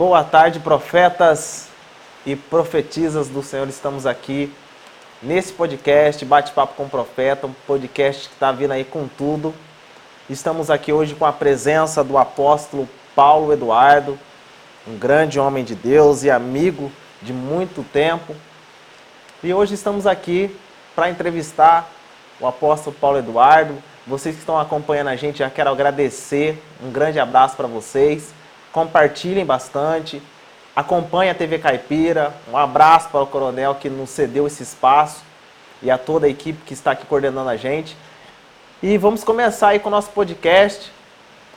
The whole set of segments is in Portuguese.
Boa tarde, profetas e profetisas do Senhor. Estamos aqui nesse podcast, Bate-Papo com o Profeta, um podcast que está vindo aí com tudo. Estamos aqui hoje com a presença do apóstolo Paulo Eduardo, um grande homem de Deus e amigo de muito tempo. E hoje estamos aqui para entrevistar o apóstolo Paulo Eduardo. Vocês que estão acompanhando a gente, já quero agradecer. Um grande abraço para vocês compartilhem bastante, acompanhem a TV Caipira, um abraço para o Coronel que nos cedeu esse espaço e a toda a equipe que está aqui coordenando a gente. E vamos começar aí com o nosso podcast.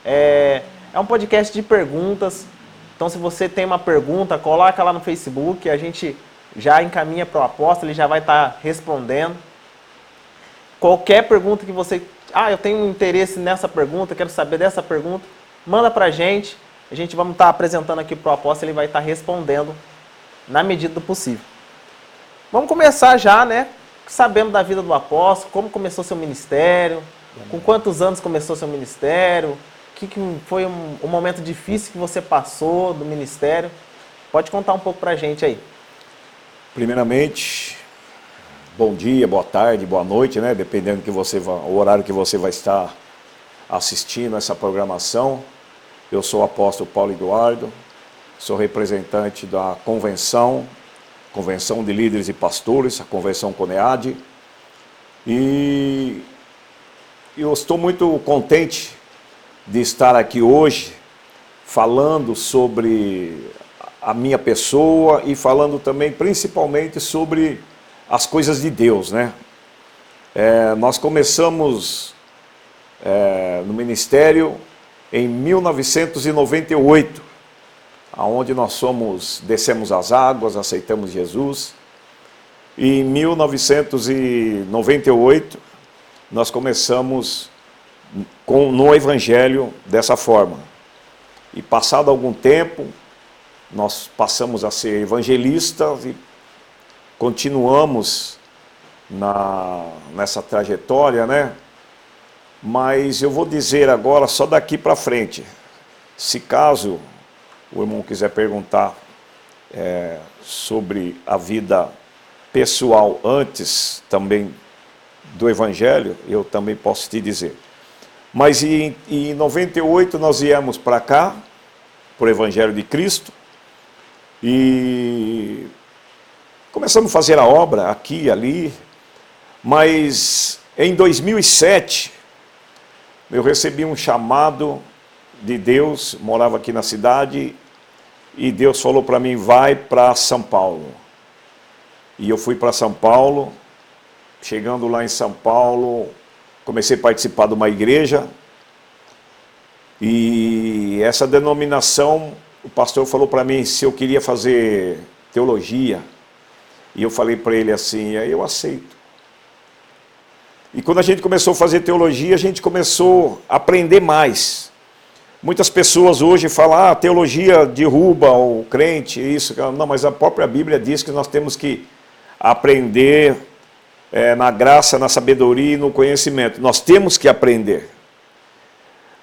É, é um podcast de perguntas, então se você tem uma pergunta, coloca lá no Facebook, a gente já encaminha para o apóstolo, ele já vai estar respondendo. Qualquer pergunta que você... Ah, eu tenho interesse nessa pergunta, quero saber dessa pergunta, manda para a gente a gente vamos estar apresentando aqui para o apóstolo, ele vai estar respondendo na medida do possível. Vamos começar já, né? Sabendo da vida do apóstolo, como começou seu ministério, com quantos anos começou seu ministério, o que, que foi um, um, momento difícil que você passou do ministério. Pode contar um pouco para a gente aí. Primeiramente, bom dia, boa tarde, boa noite, né? Dependendo que você o horário que você vai estar assistindo essa programação. Eu sou o apóstolo Paulo Eduardo, sou representante da convenção, Convenção de Líderes e Pastores, a Convenção CONEAD, e eu estou muito contente de estar aqui hoje falando sobre a minha pessoa e falando também principalmente sobre as coisas de Deus, né? É, nós começamos é, no ministério em 1998, aonde nós somos, descemos as águas, aceitamos Jesus. E em 1998 nós começamos com no evangelho dessa forma. E passado algum tempo, nós passamos a ser evangelistas e continuamos na, nessa trajetória, né? Mas eu vou dizer agora só daqui para frente. Se caso o irmão quiser perguntar é, sobre a vida pessoal antes também do Evangelho, eu também posso te dizer. Mas em, em 98 nós viemos para cá, por Evangelho de Cristo, e começamos a fazer a obra aqui e ali, mas em 2007 eu recebi um chamado de Deus, morava aqui na cidade, e Deus falou para mim: vai para São Paulo. E eu fui para São Paulo, chegando lá em São Paulo, comecei a participar de uma igreja, e essa denominação, o pastor falou para mim se eu queria fazer teologia, e eu falei para ele assim: aí eu aceito. E quando a gente começou a fazer teologia, a gente começou a aprender mais. Muitas pessoas hoje falam, ah, a teologia derruba o crente, isso. Não, mas a própria Bíblia diz que nós temos que aprender é, na graça, na sabedoria e no conhecimento. Nós temos que aprender.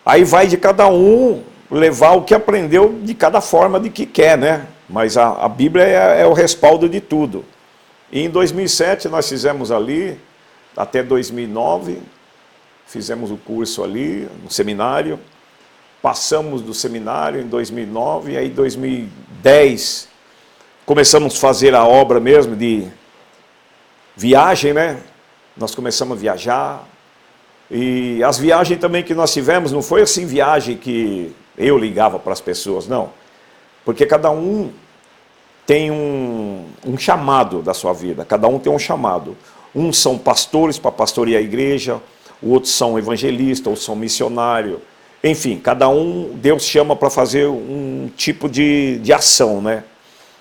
Aí vai de cada um levar o que aprendeu de cada forma de que quer, né? Mas a, a Bíblia é, é o respaldo de tudo. E em 2007 nós fizemos ali até 2009, fizemos o curso ali, no seminário, passamos do seminário em 2009, e aí em 2010 começamos a fazer a obra mesmo de viagem, né? Nós começamos a viajar, e as viagens também que nós tivemos, não foi assim viagem que eu ligava para as pessoas, não. Porque cada um tem um, um chamado da sua vida, cada um tem um chamado. Uns são pastores para pastorear a igreja, outros são evangelistas, ou são missionários. Enfim, cada um, Deus chama para fazer um tipo de, de ação, né?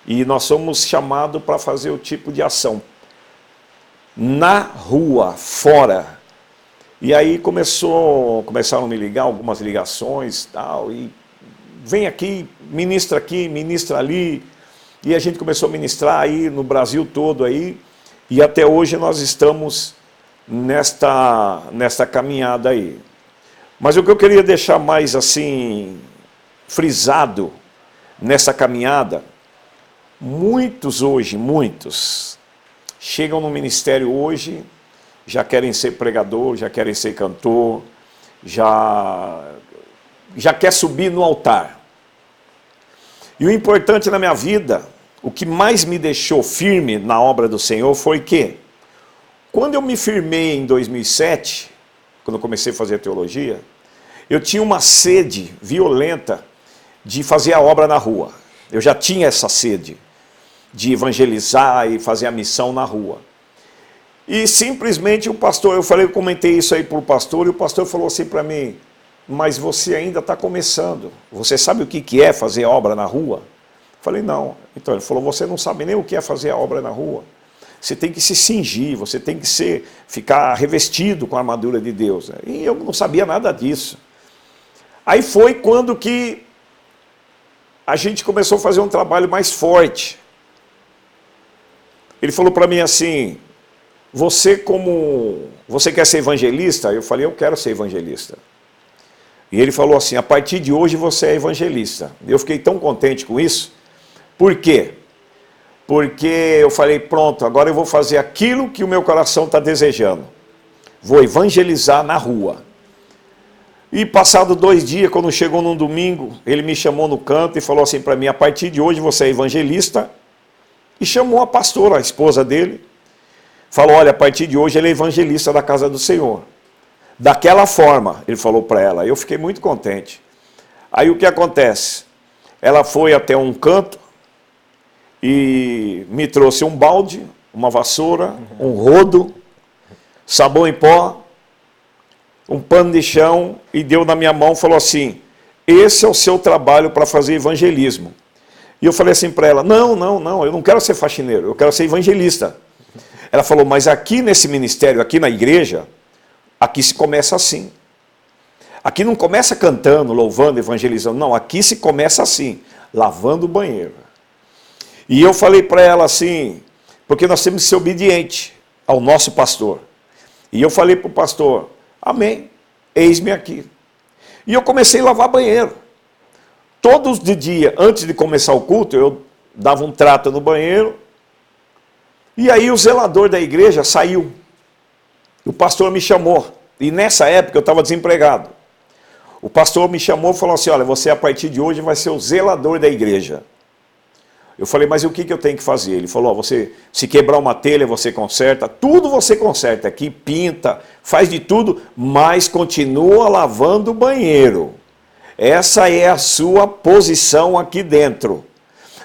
E nós somos chamados para fazer o tipo de ação. Na rua, fora. E aí começou, começaram a me ligar algumas ligações tal, e vem aqui, ministra aqui, ministra ali. E a gente começou a ministrar aí no Brasil todo aí. E até hoje nós estamos nesta, nesta caminhada aí. Mas o que eu queria deixar mais assim frisado nessa caminhada, muitos hoje, muitos chegam no ministério hoje, já querem ser pregador, já querem ser cantor, já já quer subir no altar. E o importante na minha vida, o que mais me deixou firme na obra do Senhor foi que quando eu me firmei em 2007, quando eu comecei a fazer teologia, eu tinha uma sede violenta de fazer a obra na rua. Eu já tinha essa sede de evangelizar e fazer a missão na rua. E simplesmente o pastor, eu falei, eu comentei isso aí para o pastor, e o pastor falou assim para mim, mas você ainda está começando. Você sabe o que, é fazer obra na rua? Falei, não. Então ele falou, você não sabe nem o que é fazer a obra na rua. Você tem que se cingir, você tem que ser, ficar revestido com a armadura de Deus. E eu não sabia nada disso. Aí foi quando que a gente começou a fazer um trabalho mais forte. Ele falou para mim assim: "Você como você quer ser evangelista?" Eu falei: "Eu quero ser evangelista." E ele falou assim: "A partir de hoje você é evangelista." Eu fiquei tão contente com isso. Por quê? Porque eu falei: "Pronto, agora eu vou fazer aquilo que o meu coração está desejando. Vou evangelizar na rua." E passado dois dias, quando chegou num domingo, ele me chamou no canto e falou assim para mim: a partir de hoje você é evangelista. E chamou a pastora, a esposa dele. Falou: olha, a partir de hoje ele é evangelista da casa do Senhor. Daquela forma, ele falou para ela. Eu fiquei muito contente. Aí o que acontece? Ela foi até um canto e me trouxe um balde, uma vassoura, um rodo, sabão em pó um pano de chão e deu na minha mão falou assim: Esse é o seu trabalho para fazer evangelismo. E eu falei assim para ela: Não, não, não, eu não quero ser faxineiro, eu quero ser evangelista. Ela falou: Mas aqui nesse ministério, aqui na igreja, aqui se começa assim. Aqui não começa cantando, louvando, evangelizando, não, aqui se começa assim, lavando o banheiro. E eu falei para ela assim, porque nós temos que ser obediente ao nosso pastor. E eu falei para o pastor, Amém. Eis-me aqui. E eu comecei a lavar banheiro. Todos de dia, antes de começar o culto, eu dava um trato no banheiro. E aí o zelador da igreja saiu. O pastor me chamou. E nessa época eu estava desempregado. O pastor me chamou e falou assim: Olha, você a partir de hoje vai ser o zelador da igreja. Eu falei, mas o que, que eu tenho que fazer? Ele falou, você se quebrar uma telha, você conserta, tudo você conserta aqui, pinta, faz de tudo, mas continua lavando o banheiro. Essa é a sua posição aqui dentro.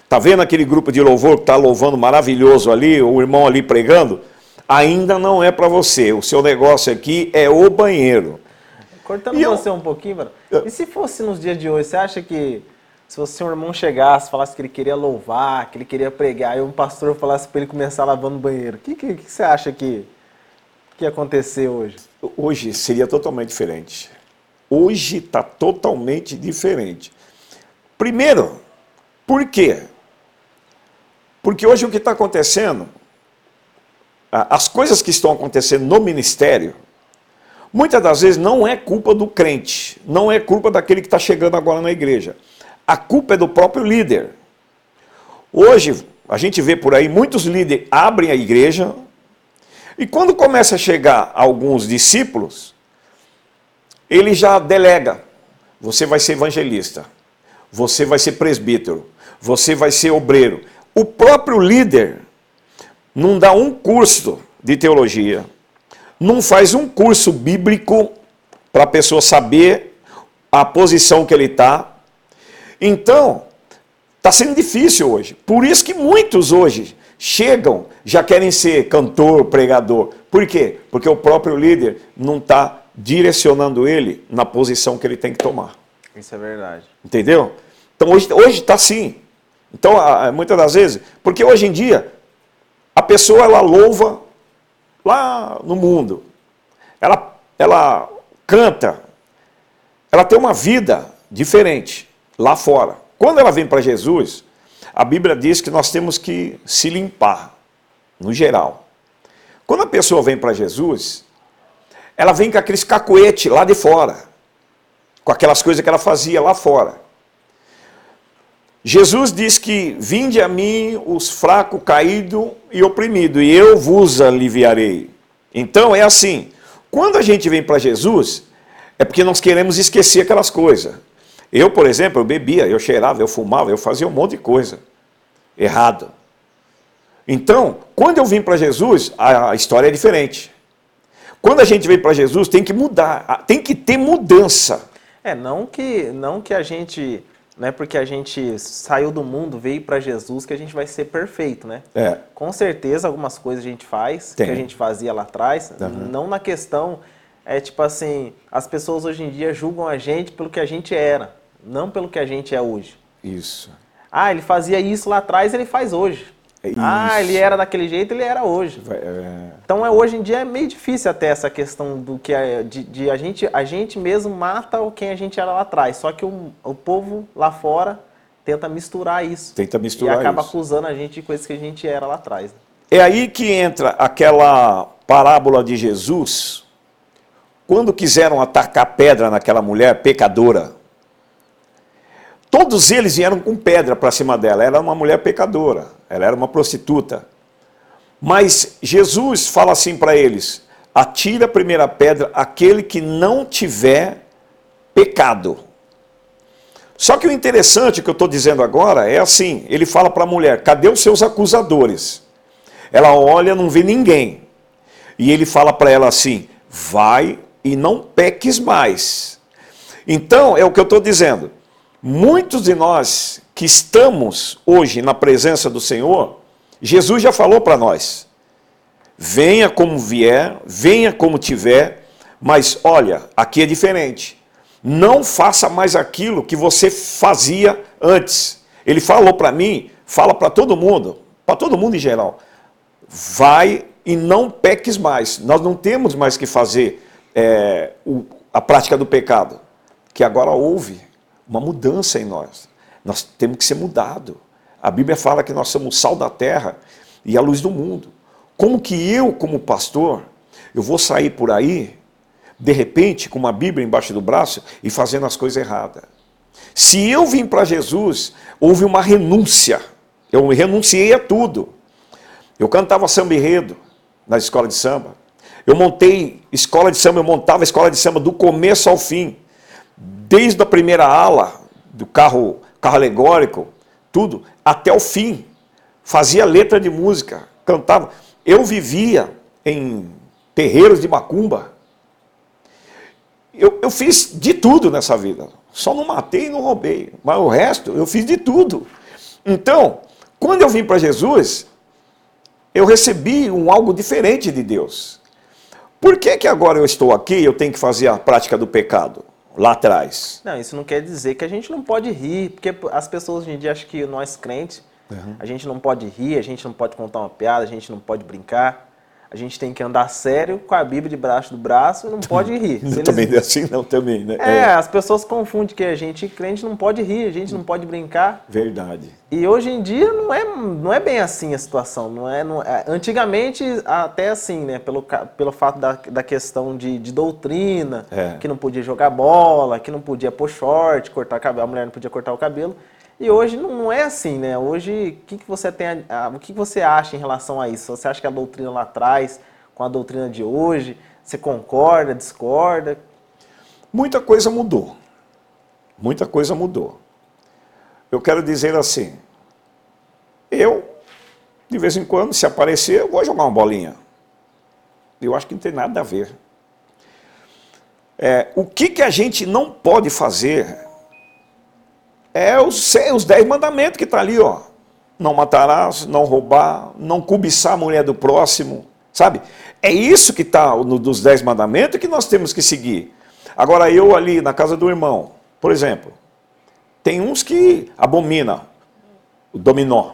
Tá vendo aquele grupo de louvor que está louvando maravilhoso ali, o irmão ali pregando? Ainda não é para você. O seu negócio aqui é o banheiro. Cortando você um pouquinho, mano. E se fosse nos dias de hoje, você acha que se o seu irmão chegasse, falasse que ele queria louvar, que ele queria pregar, e um pastor falasse para ele começar lavando o banheiro, o que, que, que, você acha que, que ia acontecer hoje? Hoje seria totalmente diferente. Hoje está totalmente diferente. Primeiro, por quê? Porque hoje o que está acontecendo, as coisas que estão acontecendo no ministério, muitas das vezes não é culpa do crente, não é culpa daquele que está chegando agora na igreja a culpa é do próprio líder. Hoje, a gente vê por aí, muitos líderes abrem a igreja, e quando começa a chegar alguns discípulos, ele já delega. Você vai ser evangelista, você vai ser presbítero, você vai ser obreiro. O próprio líder não dá um curso de teologia, não faz um curso bíblico para a pessoa saber a posição que ele está, então, está sendo difícil hoje. Por isso que muitos hoje chegam, já querem ser cantor, pregador. Por quê? Porque o próprio líder não está direcionando ele na posição que ele tem que tomar. Isso é verdade. Entendeu? Então hoje está assim. Então, muitas das vezes, porque hoje em dia, a pessoa ela louva lá no mundo. Ela, ela canta. Ela tem uma vida diferente lá fora. Quando ela vem para Jesus, a Bíblia diz que nós temos que se limpar, no geral. Quando a pessoa vem para Jesus, ela vem com aqueles cacuete lá de fora. com aquelas coisas que ela fazia lá fora. Jesus diz que vinde a mim os fracos, caídos e oprimidos, e eu vos aliviarei. Então é assim, quando a gente vem para Jesus, é porque nós queremos esquecer aquelas coisas. Eu, por exemplo, eu bebia, eu cheirava, eu fumava, eu fazia um monte de coisa errado. Então, quando eu vim para Jesus, a história é diferente. Quando a gente vem para Jesus, tem que mudar, tem que ter mudança. É, não que, não que a gente não é porque a gente saiu do mundo, veio para Jesus, que a gente vai ser perfeito, né? É. Com certeza, algumas coisas a gente faz, Tem. que a gente fazia lá atrás, Uhum. não na questão, é tipo assim, as pessoas hoje em dia julgam a gente pelo que a gente era, não pelo que a gente é hoje. Isso. Ah, ele fazia isso lá atrás, ele faz hoje. É Ah, isso. ele era daquele jeito, ele era hoje. É, Então é, hoje em dia é meio difícil até essa questão do que é, de, de a gente a gente mesmo mata o quem a gente era lá atrás. Só que o, o povo lá fora tenta misturar isso. Tenta misturar e acaba isso. acusando a gente de coisas que a gente era lá atrás. É aí que entra aquela parábola de Jesus, quando quiseram atacar pedra naquela mulher pecadora. Todos eles vieram com pedra para cima dela. Ela era uma mulher pecadora, ela era uma prostituta. Mas Jesus fala assim para eles: atira a primeira pedra aquele que não tiver pecado. Só que o interessante que eu estou dizendo agora é assim: ele fala para a mulher, cadê os seus acusadores? Ela olha, não vê ninguém. E ele fala para ela assim: vai e não peques mais. Então, é o que eu estou dizendo. Muitos de nós que estamos hoje na presença do Senhor, Jesus já falou para nós: venha como vier, venha como tiver, mas olha, aqui é diferente. Não faça mais aquilo que você fazia antes. Ele falou para mim, fala para todo mundo, para todo mundo em geral vai e não peques mais. Nós não temos mais que fazer é, o- a prática do pecado, que agora houve uma mudança em nós. Nós temos que ser mudado. A Bíblia fala que nós somos o sal da terra e a luz do mundo. Como que eu, como pastor, eu vou sair por aí, de repente, com uma Bíblia embaixo do braço e fazendo as coisas erradas? Se eu vim para Jesus, houve uma renúncia. Eu renunciei a tudo. Eu cantava samba enredo na escola de samba. Eu montei escola de samba, eu montava escola de samba do começo ao fim. Desde a primeira ala do carro, carro alegórico, tudo, até o fim. Fazia letra de música, cantava. Eu vivia em terreiros de macumba. Eu, eu fiz de tudo nessa vida. Só não matei e não roubei. Mas o resto, eu fiz de tudo. Então, quando eu vim para Jesus, eu recebi um algo diferente de Deus. Por que, que agora eu estou aqui e eu tenho que fazer a prática do pecado? Lá atrás. Não, isso não quer dizer que a gente não pode rir, porque as pessoas hoje em dia acham que nós crentes, a gente não pode rir, a gente não pode contar uma piada, a gente não pode brincar. A gente tem que andar sério com a Bíblia debaixo do braço e não pode rir. Eles- também é assim, não, também, né? É, as pessoas confundem que a gente crente não pode rir, a gente não pode brincar. verdade. E hoje em dia não é, não é bem assim a situação. Não é, não é- antigamente, até assim, né? Pelo, pelo fato da, da questão de, de doutrina, É. que não podia jogar bola, que não podia pôr short, cortar cabelo, a mulher não podia cortar o cabelo. E hoje não, é assim, né? Hoje, o que, que você tem, a- o que, que você acha em relação a isso? Você acha que a doutrina lá atrás, com a doutrina de hoje, você concorda, discorda? Muita coisa mudou. Muita coisa mudou. Eu quero dizer assim, eu, de vez em quando, se aparecer, eu vou jogar uma bolinha. Eu acho que não tem nada a ver. É, o que, que a gente não pode fazer é os, os dez mandamentos que está ali, ó. Não matarás, não roubar, não cobiçar a mulher do próximo, sabe? É isso que está no, dos dez mandamentos que nós temos que seguir. Agora, eu ali na casa do irmão, por exemplo, tem uns que abominam o dominó.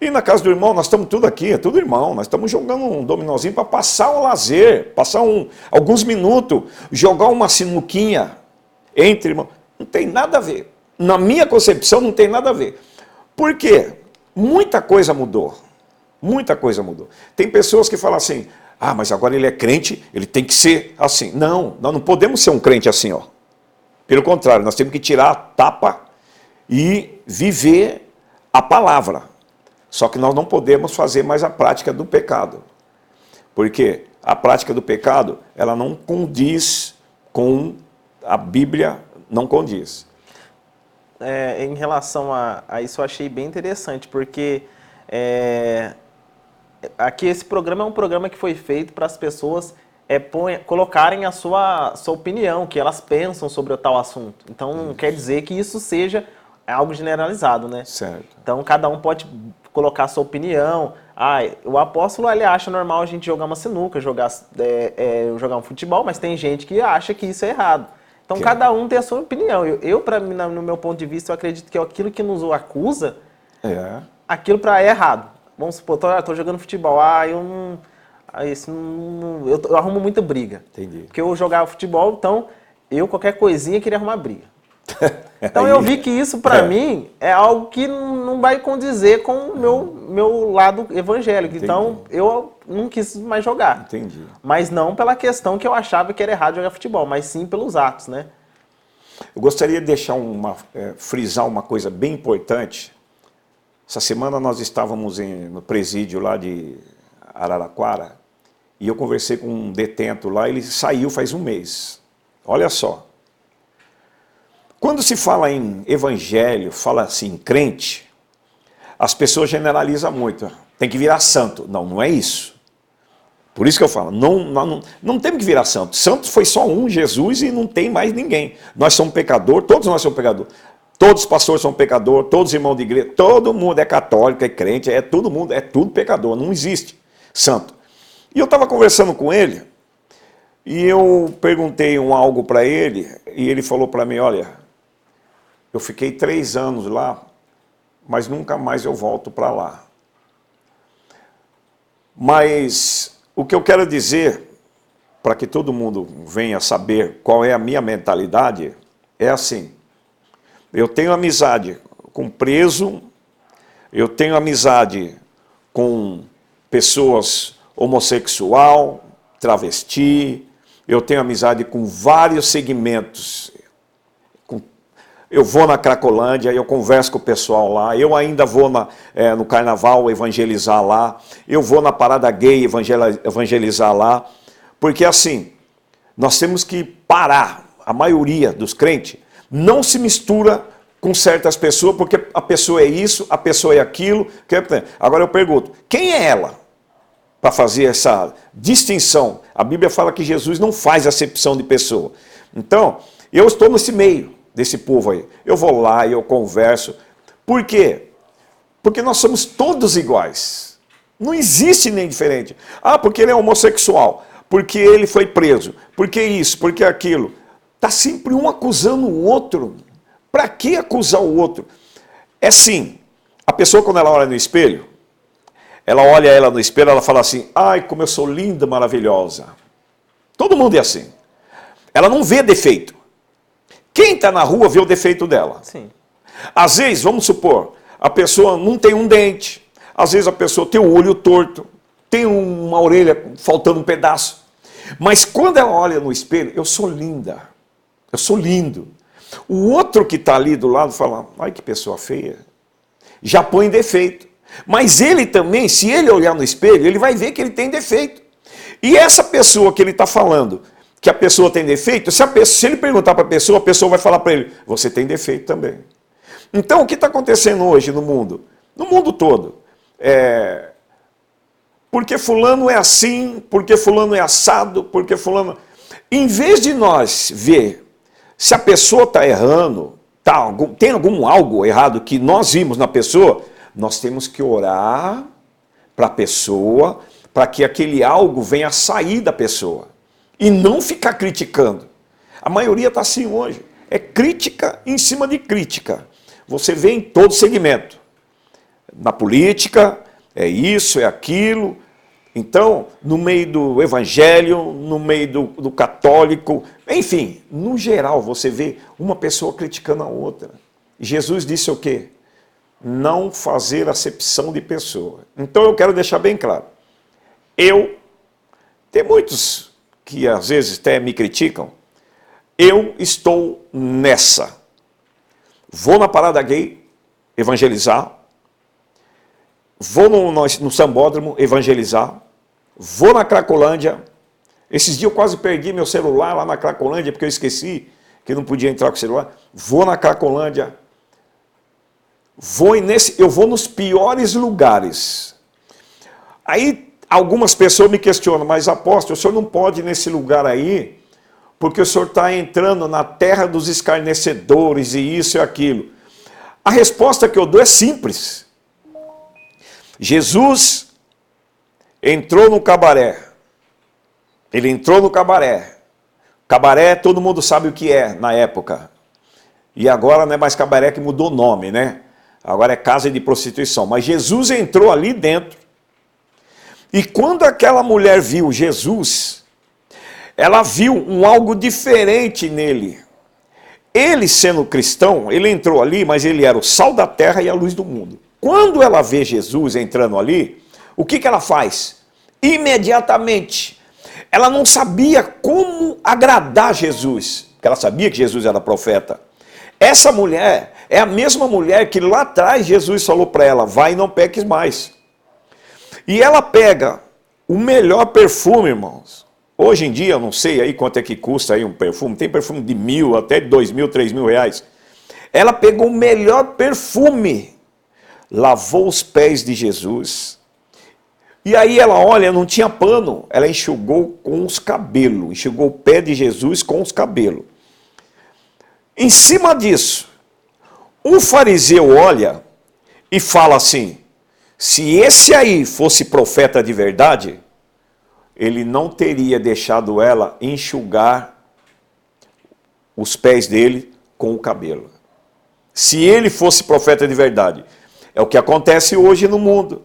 E na casa do irmão, nós estamos tudo aqui, é tudo irmão. Nós estamos jogando um dominózinho para passar um lazer, passar um, alguns minutos, jogar uma sinuquinha entre irmãos. Não tem nada a ver. Na minha concepção, não tem nada a ver. Por quê? Muita coisa mudou. Muita coisa mudou. Tem pessoas que falam assim: ah, mas agora ele é crente, ele tem que ser assim. Não, nós não podemos ser um crente assim, ó. Pelo contrário, nós temos que tirar a tapa e viver a palavra. Só que nós não podemos fazer mais a prática do pecado. Porque a prática do pecado, ela não condiz com a Bíblia, não condiz. É, em relação a, a, isso, eu achei bem interessante, porque é, aqui esse programa é um programa que foi feito para as pessoas é, põe, colocarem a sua, sua opinião, o que elas pensam sobre o tal assunto. Então, não quer dizer que isso seja algo generalizado, né? Certo. Então, cada um pode colocar a sua opinião. Ah, o apóstolo ele acha normal a gente jogar uma sinuca, jogar, é, é, jogar um futebol, mas tem gente que acha que isso é errado. Então que cada um tem a sua opinião. Eu, eu para mim, no meu ponto de vista, eu acredito que aquilo que nos acusa, é. aquilo para é errado. Vamos supor, tô, tô jogando futebol, ah, eu não, ah, isso não, eu, eu arrumo muita briga. Entendi. Porque eu jogava futebol, então eu qualquer coisinha queria arrumar briga. Então eu vi que isso para é. mim é algo que não vai condizer com o meu, meu lado evangélico. Entendi. Então eu não quis mais jogar. Entendi. Mas não pela questão que eu achava que era errado jogar futebol, mas sim pelos atos, né? Eu gostaria de deixar uma, é, frisar uma coisa bem importante. Essa semana nós estávamos em, no presídio lá de Araraquara e eu conversei com um detento lá, ele saiu faz um mês. Olha só. Quando se fala em evangelho, fala assim, crente, as pessoas generalizam muito. Tem que virar santo. Não, não é isso. Por isso que eu falo, não, não, não temos que virar santo. Santo foi só um, Jesus, e não tem mais ninguém. Nós somos pecadores, todos nós somos pecadores. Todos os pastores são pecadores, todos os irmãos de igreja, todo mundo é católico, é crente, é todo mundo, é tudo pecador, não existe santo. E eu estava conversando com ele, e eu perguntei um algo para ele, e ele falou para mim, olha, eu fiquei três anos lá, mas nunca mais eu volto para lá. Mas o que eu quero dizer, para que todo mundo venha saber qual é a minha mentalidade, é assim: eu tenho amizade com preso, eu tenho amizade com pessoas homossexual, travesti, eu tenho amizade com vários segmentos eu vou na Cracolândia, eu converso com o pessoal lá, eu ainda vou na, é, no carnaval evangelizar lá, eu vou na parada gay evangelizar lá, porque assim, nós temos que parar, a maioria dos crentes não se mistura com certas pessoas, porque a pessoa é isso, a pessoa é aquilo. Agora eu pergunto, quem é ela para fazer essa distinção? A Bíblia fala que Jesus não faz acepção de pessoa. Então, eu estou nesse meio desse povo aí. Eu vou lá e eu converso. Por quê? Porque nós somos todos iguais. Não existe nem diferente. Ah, porque ele é homossexual, porque ele foi preso, porque isso, porque aquilo. Está sempre um acusando o outro. Para que acusar o outro? É sim. A pessoa, quando ela olha no espelho, ela olha ela no espelho, ela fala assim: ai, como eu sou linda, maravilhosa. Todo mundo é assim. Ela não vê defeito. Quem está na rua vê o defeito dela. Sim. Às vezes, vamos supor, a pessoa não tem um dente, às vezes a pessoa tem o olho torto, tem uma orelha faltando um pedaço. Mas quando ela olha no espelho, eu sou linda, eu sou lindo. O outro que está ali do lado fala, ai que pessoa feia, já põe defeito. Mas ele também, se ele olhar no espelho, ele vai ver que ele tem defeito. E essa pessoa que ele está falando, que a pessoa tem defeito, se, pessoa, se ele perguntar para a pessoa, a pessoa vai falar para ele: você tem defeito também. Então, o que está acontecendo hoje no mundo? No mundo todo. É, porque Fulano é assim, porque Fulano é assado, porque Fulano. Em vez de nós ver se a pessoa está errando, tá, tem algum algo errado que nós vimos na pessoa, nós temos que orar para a pessoa, para que aquele algo venha sair da pessoa e não ficar criticando. A maioria está assim hoje. É crítica em cima de crítica. Você vê em todo segmento. Na política, é isso, é aquilo. Então, no meio do evangelho, no meio do, do católico, enfim, no geral, você vê uma pessoa criticando a outra. Jesus disse o quê? Não fazer acepção de pessoa. Então eu quero deixar bem claro. Eu, tem muitos que às vezes até me criticam, eu estou nessa. Vou na parada gay evangelizar, vou no, no, no sambódromo evangelizar, vou na Cracolândia. Esses dias eu quase perdi meu celular lá na Cracolândia porque eu esqueci que não podia entrar com o celular. Vou na Cracolândia. Vou nesse, eu vou nos piores lugares. Aí algumas pessoas me questionam, mas apóstolo, o senhor não pode ir nesse lugar aí, porque o senhor está entrando na terra dos escarnecedores e isso e aquilo. A resposta que eu dou é simples. Jesus entrou no cabaré. Ele entrou no cabaré. Cabaré, todo mundo sabe o que é na época. E agora não é mais cabaré que mudou o nome, né? Agora é casa de prostituição. Mas Jesus entrou ali dentro. E quando aquela mulher viu Jesus, ela viu um algo diferente nele. Ele, sendo cristão, ele entrou ali, mas ele era o sal da terra e a luz do mundo. Quando ela vê Jesus entrando ali, o que, que ela faz? Imediatamente, ela não sabia como agradar Jesus, porque ela sabia que Jesus era profeta. Essa mulher é a mesma mulher que lá atrás Jesus falou para ela: vai e não peques mais. E ela pega o melhor perfume, irmãos. Hoje em dia, eu não sei aí quanto é que custa aí um perfume, tem perfume de mil, até dois mil, três mil reais. Ela pegou o melhor perfume, lavou os pés de Jesus. E aí ela olha, não tinha pano, ela enxugou com os cabelos, enxugou o pé de Jesus com os cabelos. Em cima disso, um fariseu olha e fala assim: se esse aí fosse profeta de verdade, ele não teria deixado ela enxugar os pés dele com o cabelo. Se ele fosse profeta de verdade. É o que acontece hoje no mundo.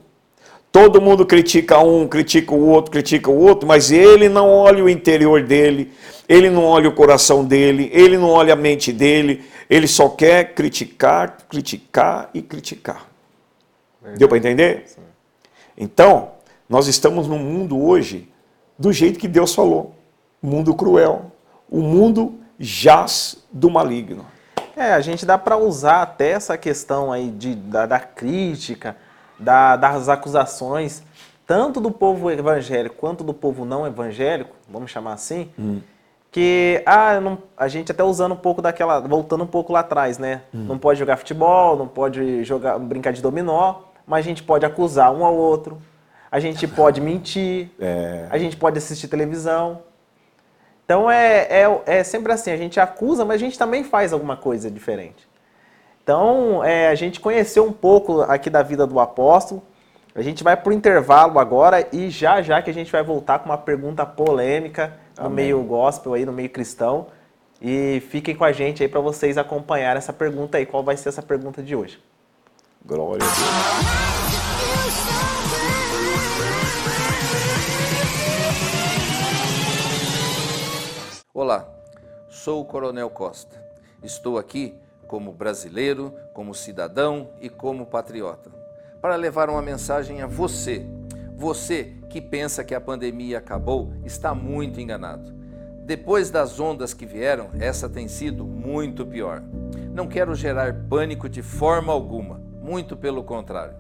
Todo mundo critica um, critica o outro, critica o outro, mas ele não olha o interior dele, ele não olha o coração dele, ele não olha a mente dele, ele só quer criticar, criticar e criticar. Verdade. Deu para entender? Sim. Então, nós estamos num mundo hoje do jeito que Deus falou. mundo cruel. O mundo jaz do maligno. É, a gente dá para usar até essa questão aí de, da, da crítica, da, das acusações, tanto do povo evangélico quanto do povo não evangélico, vamos chamar assim, hum. que ah, não, a gente até usando um pouco daquela, voltando um pouco lá atrás, né? Hum. Não pode jogar futebol, não pode jogar, brincar de dominó, mas a gente pode acusar um ao outro, a gente pode mentir, é. a gente pode assistir televisão. Então é, é, é, sempre assim, a gente acusa, mas a gente também faz alguma coisa diferente. Então é, a gente conheceu um pouco aqui da vida do apóstolo. A gente vai para o intervalo agora e já já que a gente vai voltar com uma pergunta polêmica no Amém. meio gospel aí, no meio cristão. E fiquem com a gente aí para vocês acompanhar essa pergunta aí. Qual vai ser essa pergunta de hoje? Glória a Deus. Olá, sou o Coronel Costa. Estou aqui como brasileiro, como cidadão e como patriota para levar uma mensagem a você. Você que pensa que a pandemia acabou está muito enganado. Depois das ondas que vieram, essa tem sido muito pior. Não quero gerar pânico de forma alguma muito pelo contrário.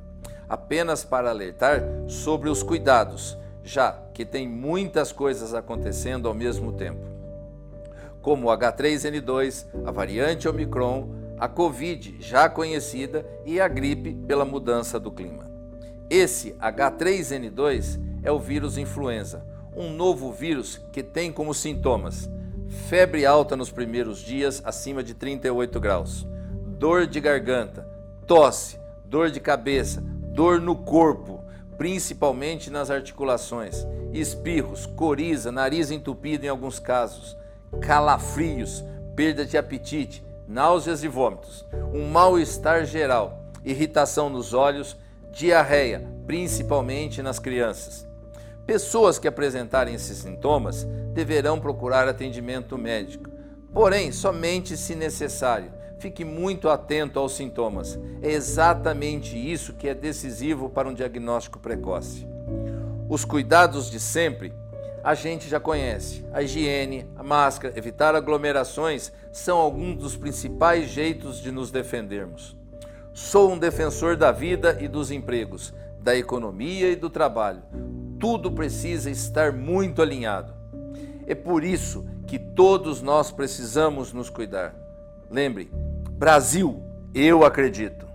Apenas para alertar sobre os cuidados, já que tem muitas coisas acontecendo ao mesmo tempo. Como o H3N2, a variante Omicron, a Covid já conhecida e a gripe pela mudança do clima. Esse H3N2 é o vírus influenza, um novo vírus que tem como sintomas febre alta nos primeiros dias acima de 38 graus, dor de garganta, tosse, dor de cabeça, dor no corpo, principalmente nas articulações, espirros, coriza, nariz entupido em alguns casos, calafrios, perda de apetite, náuseas e vômitos, um mal-estar geral, irritação nos olhos, diarreia, principalmente nas crianças. Pessoas que apresentarem esses sintomas deverão procurar atendimento médico, porém somente se necessário Fique muito atento aos sintomas. É exatamente isso que é decisivo para um diagnóstico precoce. Os cuidados de sempre, a gente já conhece. A higiene, a máscara, evitar aglomerações são alguns dos principais jeitos de nos defendermos. Sou um defensor da vida e dos empregos, da economia e do trabalho. Tudo precisa estar muito alinhado. É por isso que todos nós precisamos nos cuidar. Lembre, Brasil, eu acredito.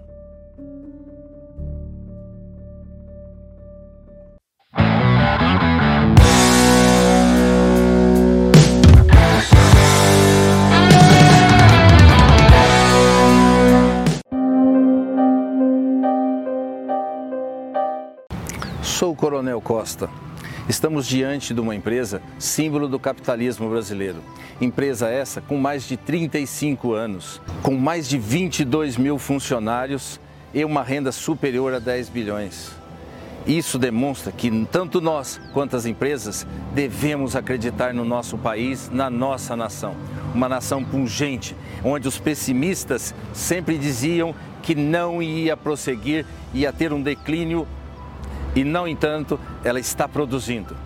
Sou o Coronel Costa. Estamos diante de uma empresa símbolo do capitalismo brasileiro. Empresa essa com mais de 35 anos, com mais de 22 mil funcionários e uma renda superior a 10 bilhões. Isso demonstra que tanto nós quanto as empresas devemos acreditar no nosso país, na nossa nação. Uma nação pungente, onde os pessimistas sempre diziam que não ia prosseguir, ia ter um declínio e, não entanto, ela está produzindo.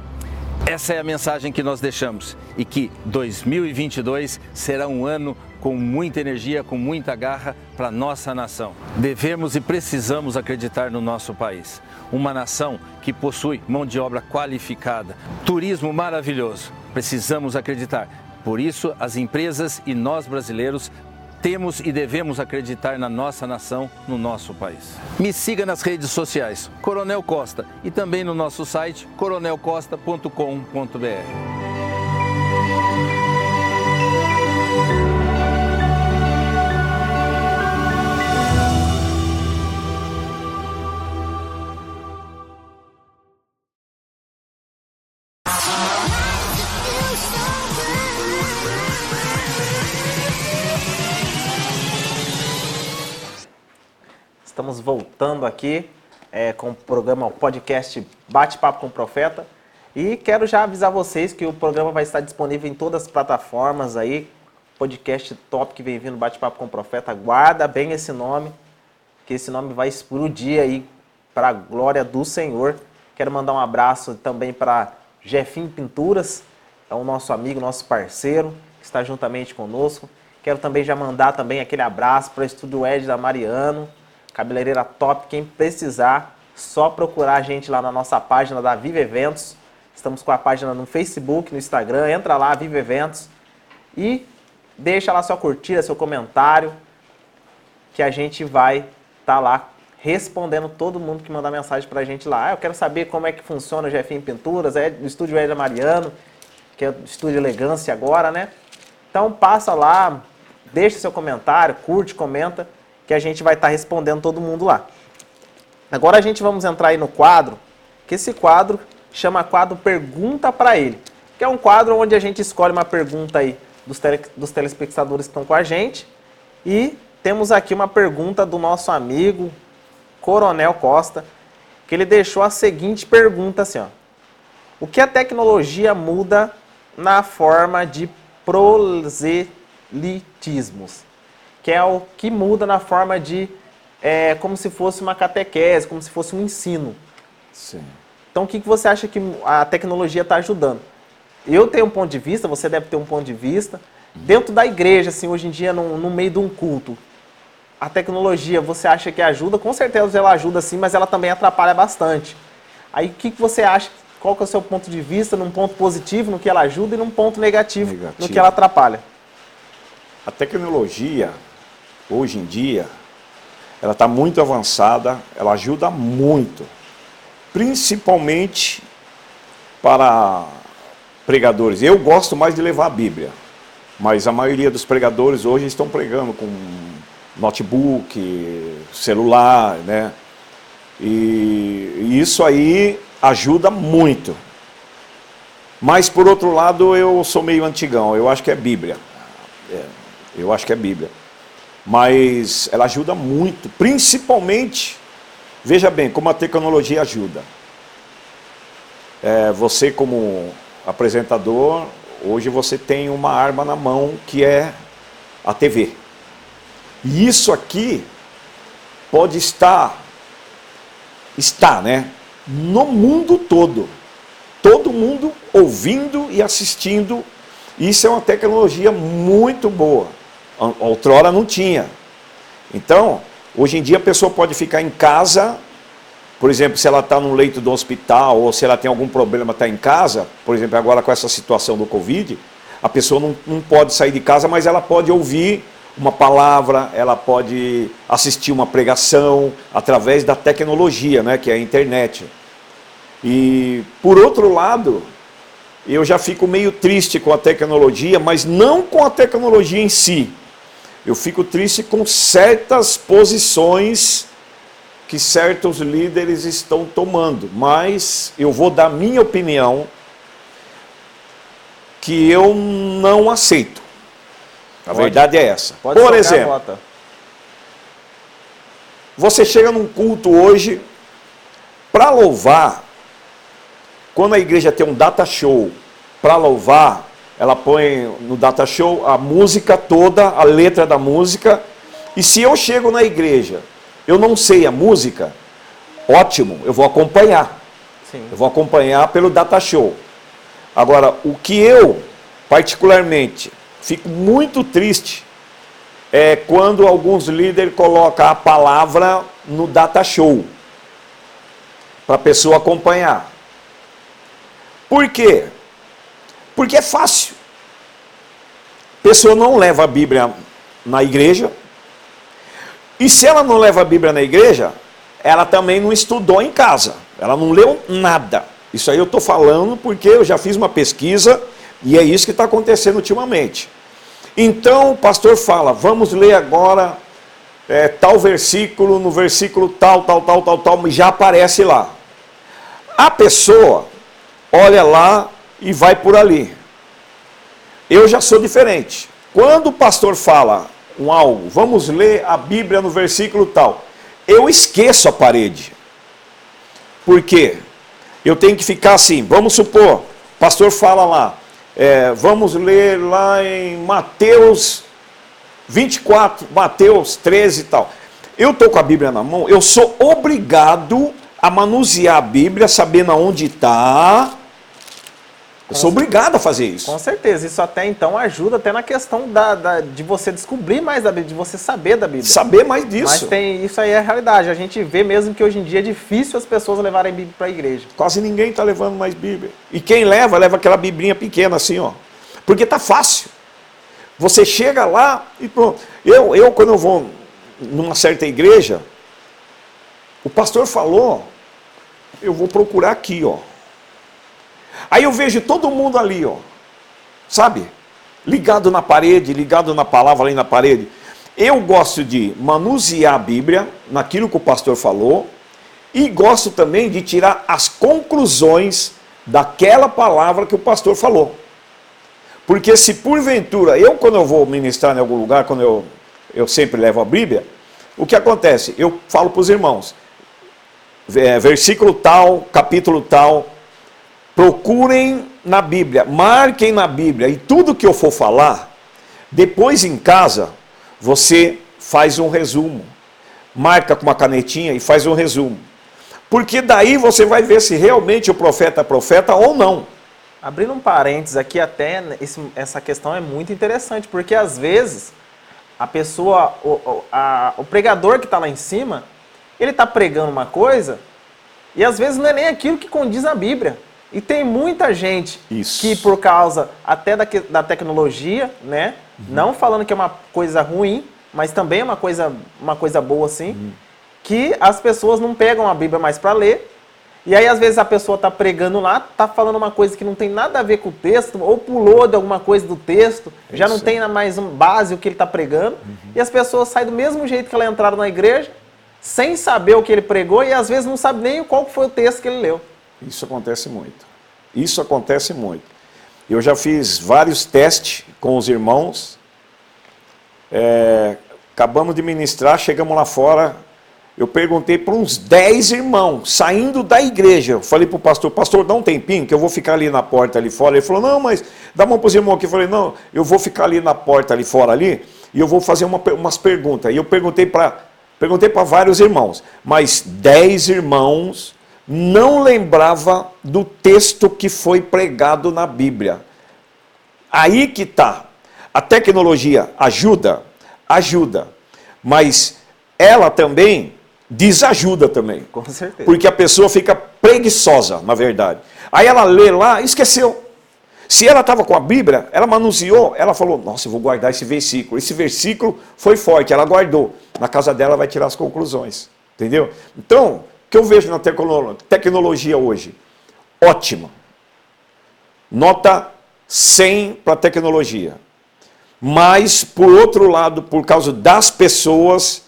Essa é a mensagem que nós deixamos e que 2022 será um ano com muita energia, com muita garra para nossa nação. Devemos e precisamos acreditar no nosso país. Uma nação que possui mão de obra qualificada, turismo maravilhoso. Precisamos acreditar. Por isso, as empresas e nós brasileiros temos e devemos acreditar na nossa nação, no nosso país. Me siga nas redes sociais, Coronel Costa, e também no nosso site coronelcosta.com.br. Estamos voltando aqui é, com o programa o podcast Bate-Papo com o Profeta. E quero já avisar vocês que o programa vai estar disponível em todas as plataformas aí. Podcast top que vem vindo, Bate-Papo com o Profeta. Guarda bem esse nome, que esse nome vai explodir aí para a glória do Senhor. Quero mandar um abraço também para Jefim Pinturas, é o nosso amigo, nosso parceiro, que está juntamente conosco. Quero também já mandar também aquele abraço para o Estúdio Ed da Mariano, cabeleireira top. Quem precisar, só procurar a gente lá na nossa página da Viva Eventos. Estamos com a página no Facebook, no Instagram. Entra lá, Viva Eventos. E deixa lá sua curtida, seu comentário, que a gente vai estar tá lá respondendo todo mundo que mandar mensagem pra gente lá. Ah, eu quero saber como é que funciona o GFM Pinturas, é do Estúdio Edna Mariano, que é o Estúdio Elegância agora, né? Então passa lá, deixa seu comentário, curte, comenta que a gente vai estar tá respondendo todo mundo lá. Agora a gente vamos entrar aí no quadro, que esse quadro chama quadro Pergunta para ele, que é um quadro onde a gente escolhe uma pergunta aí dos, tele, dos telespectadores que estão com a gente e temos aqui uma pergunta do nosso amigo Coronel Costa, que ele deixou a seguinte pergunta assim, ó. O que a tecnologia muda na forma de proselitismos? Que é o que muda na forma de é, como se fosse uma catequese, como se fosse um ensino. Sim. Então, o que, que você acha que a tecnologia está ajudando? Eu tenho um ponto de vista, você deve ter um ponto de vista. Dentro da igreja, assim, hoje em dia, no, no meio de um culto, a tecnologia, você acha que ajuda? Com certeza ela ajuda sim, mas ela também atrapalha bastante. Aí, o que, que você acha? Qual que é o seu ponto de vista num ponto positivo, no que ela ajuda, e num ponto negativo, negativo. no que ela atrapalha? A tecnologia, hoje em dia, ela está muito avançada, ela ajuda muito, principalmente para pregadores. Eu gosto mais de levar a Bíblia, mas a maioria dos pregadores hoje estão pregando com notebook, celular, né? E isso aí ajuda muito. Mas por outro lado, eu sou meio antigão, eu acho que é Bíblia. É, eu acho que é Bíblia mas ela ajuda muito, principalmente, veja bem como a tecnologia ajuda. É, você como apresentador, hoje você tem uma arma na mão que é a TV. E isso aqui pode estar, está, né, no mundo todo. todo mundo ouvindo e assistindo. Isso é uma tecnologia muito boa. Outrora não tinha. Então, hoje em dia a pessoa pode ficar em casa, por exemplo, se ela está no leito do hospital ou se ela tem algum problema, está em casa, por exemplo, agora com essa situação do Covid, a pessoa não, não pode sair de casa, mas ela pode ouvir uma palavra, ela pode assistir uma pregação através da tecnologia, né, que é a internet. E por outro lado, eu já fico meio triste com a tecnologia, mas não com a tecnologia em si. Eu fico triste com certas posições que certos líderes estão tomando, mas eu vou dar minha opinião que eu não aceito. A Pode. verdade é essa. Por exemplo, você chega num culto hoje para louvar, quando a igreja tem um data show para louvar, ela põe no data show a música toda, a letra da música, e se eu chego na igreja, eu não sei a música, ótimo, eu vou acompanhar. Sim. Eu vou acompanhar pelo data show. Agora, o que eu, particularmente, fico muito triste é quando alguns líderes colocam a palavra no data show para a pessoa acompanhar. Por quê? Porque é fácil. A pessoa não leva a Bíblia na igreja. E se ela não leva a Bíblia na igreja, ela também não estudou em casa. Ela não leu nada. Isso aí eu estou falando porque eu já fiz uma pesquisa e é isso que está acontecendo ultimamente. Então o pastor fala: vamos ler agora é, tal versículo, no versículo tal, tal, tal, tal, tal, já aparece lá. A pessoa olha lá e vai por ali. Eu já sou diferente. Quando o pastor fala um algo, vamos ler a Bíblia no versículo tal, eu esqueço a parede. Por quê? Eu tenho que ficar assim, vamos supor, o pastor fala lá, é, vamos ler lá em Mateus 24, Mateus 13 e tal. Eu estou com a Bíblia na mão, eu sou obrigado a manusear a Bíblia, sabendo aonde está, eu sou obrigado a fazer isso. Com certeza. Isso até então ajuda até na questão da, da, de você descobrir mais da Bíblia, de você saber da Bíblia. Saber mais disso. Mas tem, isso aí é a realidade. A gente vê mesmo que hoje em dia é difícil as pessoas levarem Bíblia para a igreja. Quase ninguém está levando mais Bíblia. E quem leva, leva aquela biblinha pequena assim, ó. Porque tá fácil. Você chega lá e pronto. Eu, eu quando eu vou numa certa igreja, o pastor falou, eu vou procurar aqui, ó. Aí eu vejo todo mundo ali, ó, sabe? Ligado na parede, ligado na palavra ali na parede. Eu gosto de manusear a Bíblia, naquilo que o pastor falou, e gosto também de tirar as conclusões daquela palavra que o pastor falou. Porque se porventura, eu quando eu vou ministrar em algum lugar, quando eu, eu sempre levo a Bíblia, o que acontece? Eu falo para os irmãos, é, versículo tal, capítulo tal, procurem na Bíblia, marquem na Bíblia e tudo que eu for falar, depois em casa você faz um resumo. Marca com uma canetinha e faz um resumo. Porque daí você vai ver se realmente o profeta é profeta ou não. Abrindo um parênteses aqui, até esse, essa questão é muito interessante, porque às vezes a pessoa, o, a, o pregador que está lá em cima, ele está pregando uma coisa e às vezes não é nem aquilo que condiz a Bíblia. E tem muita gente Isso. que, por causa até da, da tecnologia, né? Uhum. Não falando que é uma coisa ruim, mas também é uma coisa, uma coisa boa, assim, uhum. que as pessoas não pegam a Bíblia mais para ler. E aí, às vezes, a pessoa está pregando lá, está falando uma coisa que não tem nada a ver com o texto, ou pulou de alguma coisa do texto, Isso. já não tem mais um base o que ele está pregando, uhum. e as pessoas saem do mesmo jeito que elas entraram na igreja, sem saber o que ele pregou, e às vezes não sabe nem qual foi o texto que ele leu. Isso acontece muito. Isso acontece muito. Eu já fiz vários testes com os irmãos. É, acabamos de ministrar, chegamos lá fora. Eu perguntei para uns 10 irmãos, saindo da igreja. Eu falei para o pastor, pastor, dá um tempinho que eu vou ficar ali na porta ali fora. Ele falou, não, mas dá uma para os irmãos aqui. Eu falei, não, eu vou ficar ali na porta ali fora ali e eu vou fazer uma, umas perguntas. E eu perguntei para perguntei para vários irmãos, mas 10 irmãos não lembrava do texto que foi pregado na Bíblia. Aí que está. A tecnologia ajuda? Ajuda. Mas ela também desajuda também. Com certeza. Porque a pessoa fica preguiçosa, na verdade. Aí ela lê lá e esqueceu. Se ela estava com a Bíblia, ela manuseou, ela falou: Nossa, eu vou guardar esse versículo. Esse versículo foi forte, ela guardou. Na casa dela vai tirar as conclusões. Entendeu? Então, que eu vejo na tecnologia hoje? Ótima. Nota 100 para a tecnologia. Mas, por outro lado, por causa das pessoas,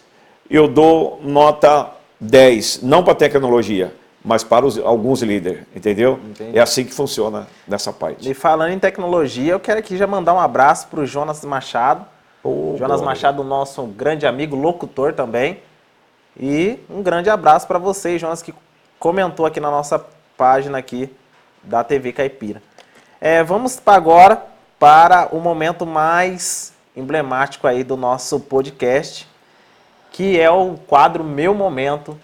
eu dou nota 10. Não para a tecnologia, mas para os, alguns líderes, entendeu? Entendi. É assim que funciona nessa parte. E falando em tecnologia, eu quero aqui já mandar um abraço para o Jonas Machado. Oh, Jonas. Machado, nosso grande amigo, locutor também. E um grande abraço para você, Jonas, que comentou aqui na nossa página aqui da TV Caipira. É, vamos agora para o momento mais emblemático aí do nosso podcast, que é o quadro Meu Momento,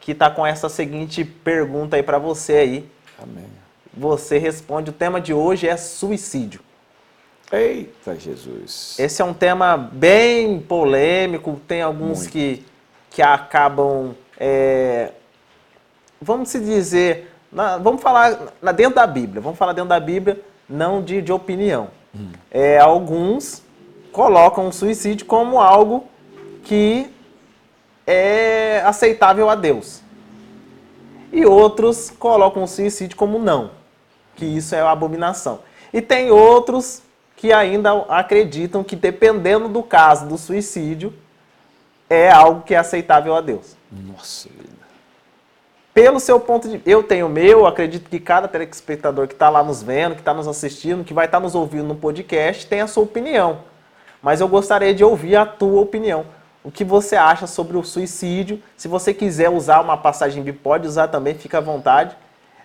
que está com essa seguinte pergunta aí para você aí. Amém. Você responde, o tema de hoje é suicídio. Eita Jesus. Esse é um tema bem polêmico, tem alguns que, que acabam, é, vamos se dizer, na, vamos falar na, dentro da Bíblia, vamos falar dentro da Bíblia, não de, de opinião. Hum. É, alguns colocam o suicídio como algo que é aceitável a Deus. E outros colocam o suicídio como não, que isso é abominação. E tem outros que ainda acreditam que dependendo do caso do suicídio, é algo que é aceitável a Deus. Nossa pelo seu ponto de eu tenho o meu, acredito que cada telespectador que está lá nos vendo, que está nos assistindo, que vai estar tá nos ouvindo no podcast, tem a sua opinião. Mas eu gostaria de ouvir a tua opinião. O que você acha sobre o suicídio? Se você quiser usar uma passagem de pode usar também, fica à vontade.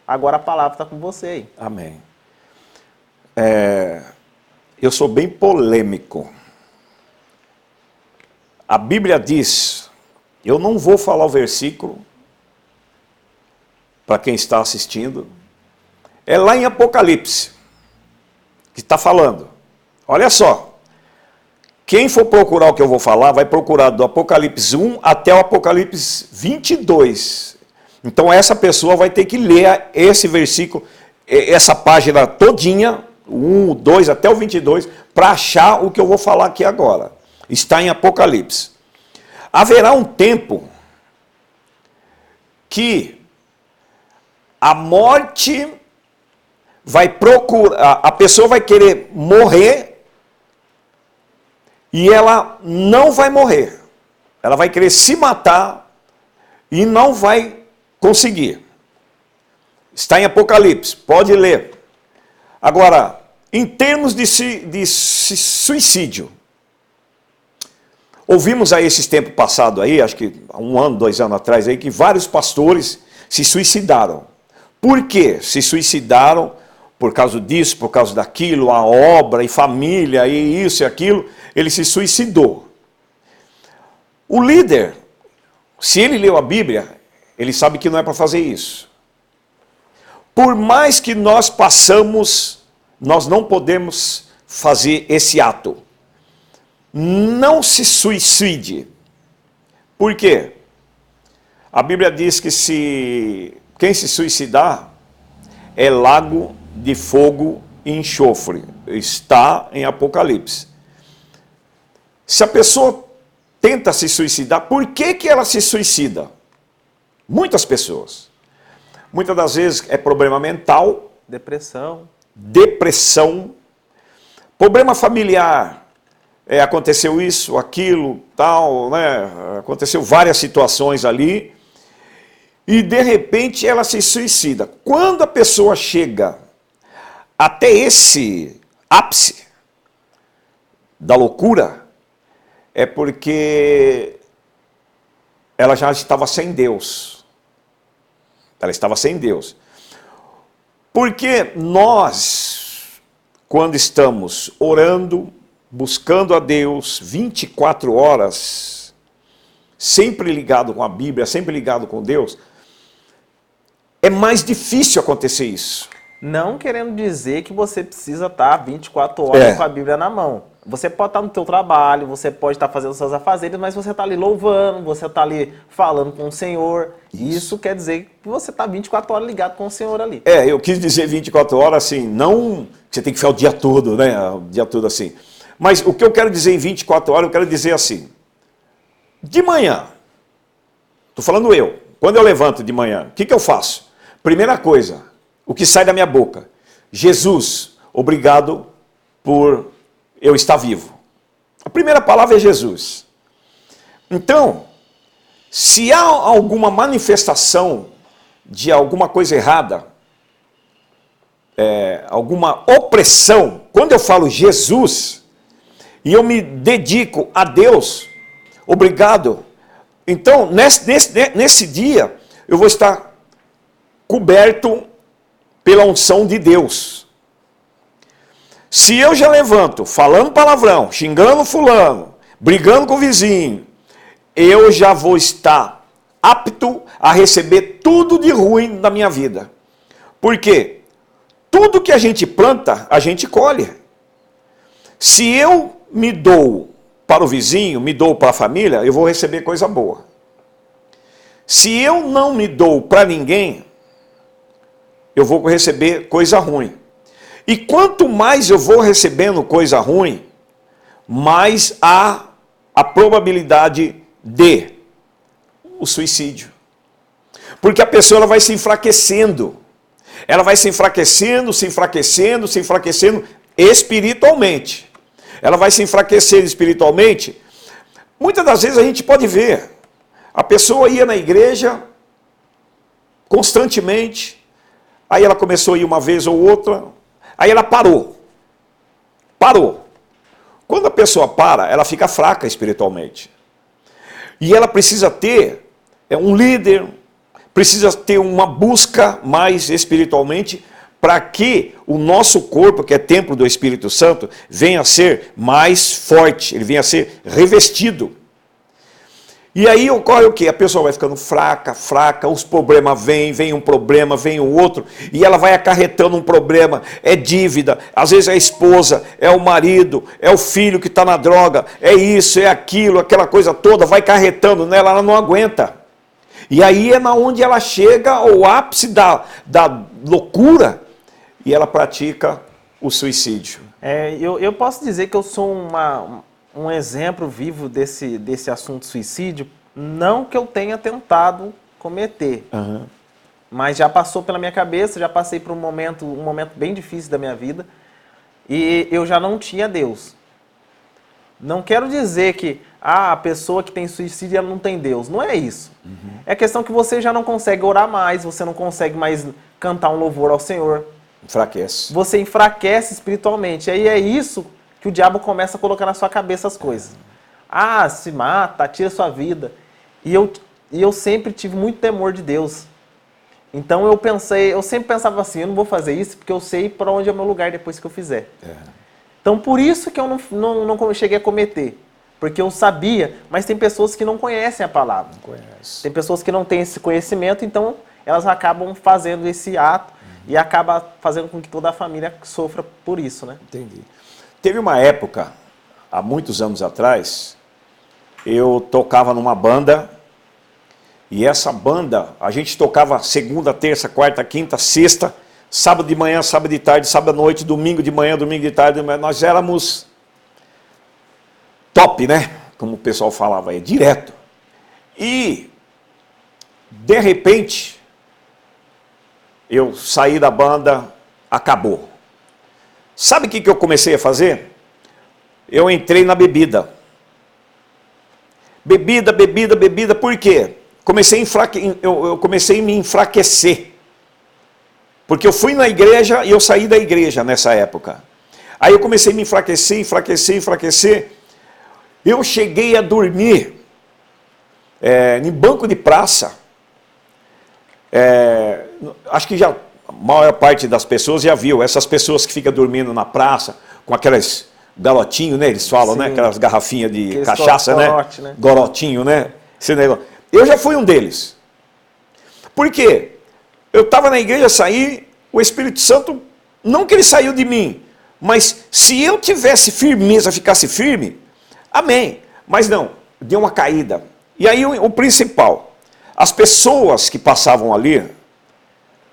Agora a palavra está com você aí. Amém. É, eu sou bem polêmico. A Bíblia diz, eu não vou falar o versículo, para quem está assistindo, é lá em Apocalipse, que está falando. Olha só, quem for procurar o que eu vou falar, vai procurar do Apocalipse 1 até o Apocalipse 22. Então essa pessoa vai ter que ler esse versículo, essa página todinha, 1, 2 até o 22, para achar o que eu vou falar aqui agora. Está em Apocalipse. Haverá um tempo que a morte vai procurar, a pessoa vai querer morrer e ela não vai morrer. Ela vai querer se matar e não vai conseguir. Está em Apocalipse, pode ler. Agora, em termos de, de suicídio, ouvimos aí esses tempos passados aí, acho que um ano, dois anos atrás aí, que vários pastores se suicidaram. Por quê? Se suicidaram por causa disso, por causa daquilo, a obra e família e isso e aquilo, ele se suicidou. O líder, se ele leu a Bíblia, ele sabe que não é para fazer isso. Por mais que nós passamos, nós não podemos fazer esse ato. Não se suicide. Por quê? A Bíblia diz que se quem se suicidar é lago de fogo e enxofre. Está em Apocalipse. Se a pessoa tenta se suicidar, por que, que ela se suicida? Muitas pessoas. Muitas das vezes é problema mental. Depressão. Depressão. Problema familiar. É, aconteceu isso, aquilo, tal, né? Aconteceu várias situações ali e de repente ela se suicida. Quando a pessoa chega até esse ápice da loucura, é porque ela já estava sem Deus. Ela estava sem Deus. Porque nós, quando estamos orando, buscando a Deus 24 horas, sempre ligado com a Bíblia, sempre ligado com Deus, é mais difícil acontecer isso. Não querendo dizer que você precisa estar 24 horas É. com a Bíblia na mão. Você pode estar no teu trabalho, você pode estar fazendo seus afazeres, mas você está ali louvando, você está ali falando com o Senhor. Isso. quer dizer que você está 24 horas ligado com o Senhor ali. É, eu quis dizer 24 horas assim, não que você tem que ficar o dia todo, né? O dia todo assim. Mas o que eu quero dizer em 24 horas, eu quero dizer assim. De manhã, estou falando eu, quando eu levanto de manhã, o que, que eu faço? Primeira coisa, o que sai da minha boca. Jesus, obrigado por eu estar vivo. A primeira palavra é Jesus. Então, se há alguma manifestação de alguma coisa errada, é, alguma opressão, quando eu falo Jesus e eu me dedico a Deus, obrigado. Então, nesse, nesse, nesse dia, eu vou estar coberto pela unção de Deus. Se eu já levanto falando palavrão, xingando fulano, brigando com o vizinho, eu já vou estar apto a receber tudo de ruim da minha vida. Por quê? Tudo que a gente planta, a gente colhe. Se eu me dou para o vizinho, me dou para a família, eu vou receber coisa boa. Se eu não me dou para ninguém, eu vou receber coisa ruim. E quanto mais eu vou recebendo coisa ruim, mais há a probabilidade de o suicídio. Porque a pessoa ela vai se enfraquecendo. Ela vai se enfraquecendo, se enfraquecendo, se enfraquecendo espiritualmente. Ela vai se enfraquecendo espiritualmente. Muitas das vezes a gente pode ver. A pessoa ia na igreja constantemente, aí ela começou a ir uma vez ou outra, aí ela parou. Parou. Quando a pessoa para, ela fica fraca espiritualmente. E ela precisa ter é, um líder, precisa ter uma busca mais espiritualmente para que o nosso corpo, que é templo do Espírito Santo, venha a ser mais forte, ele venha a ser revestido. E aí ocorre o quê? A pessoa vai ficando fraca, fraca, os problemas vêm, vem um problema, vem o outro, e ela vai acarretando um problema, é dívida, às vezes é a esposa, é o marido, é o filho que está na droga, é isso, é aquilo, aquela coisa toda, vai carretando nela, ela não aguenta. E aí é na onde ela chega ao ápice da, da loucura e ela pratica o suicídio. É, eu, eu posso dizer que eu sou uma, um exemplo vivo desse, desse assunto suicídio, não que eu tenha tentado cometer, Uhum. mas já passou pela minha cabeça, já passei por um momento, um momento bem difícil da minha vida e eu já não tinha Deus. Não quero dizer que ah, a pessoa que tem suicídio ela não tem Deus. Não é isso. É questão que você já não consegue orar mais, você não consegue mais cantar um louvor ao Senhor. Enfraquece. Você enfraquece espiritualmente. Aí é isso que o diabo começa a colocar na sua cabeça as coisas. Ah, se mata, tira sua vida. E eu, e eu sempre tive muito temor de Deus. Então eu pensei, eu sempre pensava assim, eu não vou fazer isso porque eu sei para onde é o meu lugar depois que eu fizer. Então por isso que eu não, não, não cheguei a cometer. Porque eu sabia, mas tem pessoas que não conhecem a palavra. Conhece. Tem pessoas que não têm esse conhecimento, então elas acabam fazendo esse ato e acaba fazendo com que toda a família sofra por isso, né? Entendi. Teve uma época, há muitos anos atrás, eu tocava numa banda e essa banda, a gente tocava segunda, terça, quarta, quinta, sexta, sábado de manhã, sábado de tarde, sábado à noite, domingo de manhã, domingo de tarde, nós éramos top, né? Como o pessoal falava aí, direto. E, de repente, eu saí da banda, acabou. Sabe o que, que eu comecei a fazer? Eu entrei na bebida. Bebida, bebida, bebida, por quê? Comecei a enfraque... eu, eu comecei a me enfraquecer. Porque eu fui na igreja e eu saí da igreja nessa época. Aí eu comecei a me enfraquecer, enfraquecer, enfraquecer. Eu cheguei a dormir é, em banco de praça. É, acho que já a maior parte das pessoas já viu essas pessoas que ficam dormindo na praça com aquelas galotinho, né? Eles falam, né? Sim. Aquelas garrafinhas de Aqueles cachaça, gorote, né? né? Gorotinho, né? Esse negócio. Eu já fui um deles. Por quê? eu estava na igreja, saí, o Espírito Santo, não que ele saiu de mim, mas se eu tivesse firmeza, ficasse firme, amém. Mas não, deu uma caída. E aí o, o principal, as pessoas que passavam ali,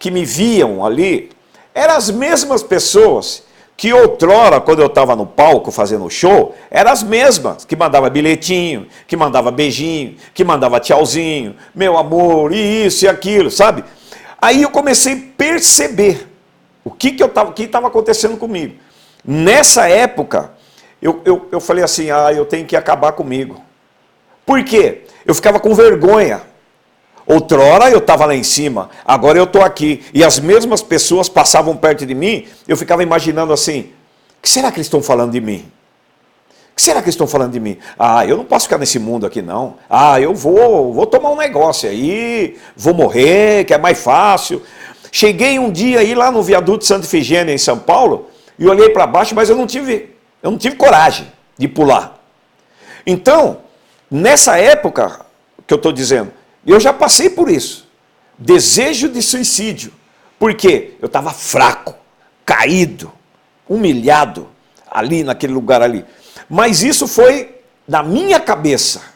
que me viam ali, eram as mesmas pessoas que outrora, quando eu estava no palco fazendo show, eram as mesmas, que mandava bilhetinho, que mandava beijinho, que mandava tchauzinho, meu amor, e isso e aquilo, sabe? Aí eu comecei a perceber o que que estava que estava acontecendo comigo. Nessa época, eu, eu, eu falei assim, ah, eu tenho que acabar comigo. Por quê? Eu ficava com vergonha. Outrora eu estava lá em cima, agora eu estou aqui. E as mesmas pessoas passavam perto de mim, eu ficava imaginando assim: o que será que eles estão falando de mim? O que será que estão falando de mim? Ah, eu não posso ficar nesse mundo aqui não. Ah, eu vou, vou tomar um negócio aí, vou morrer, que é mais fácil. Cheguei um dia aí lá no viaduto Santa Efigênia, em São Paulo, e olhei para baixo, mas eu não tive, eu não tive coragem de pular. Então, nessa época que eu estou dizendo, eu já passei por isso. Desejo de suicídio. Por quê? Eu estava fraco, caído, humilhado ali naquele lugar ali. Mas isso foi na minha cabeça.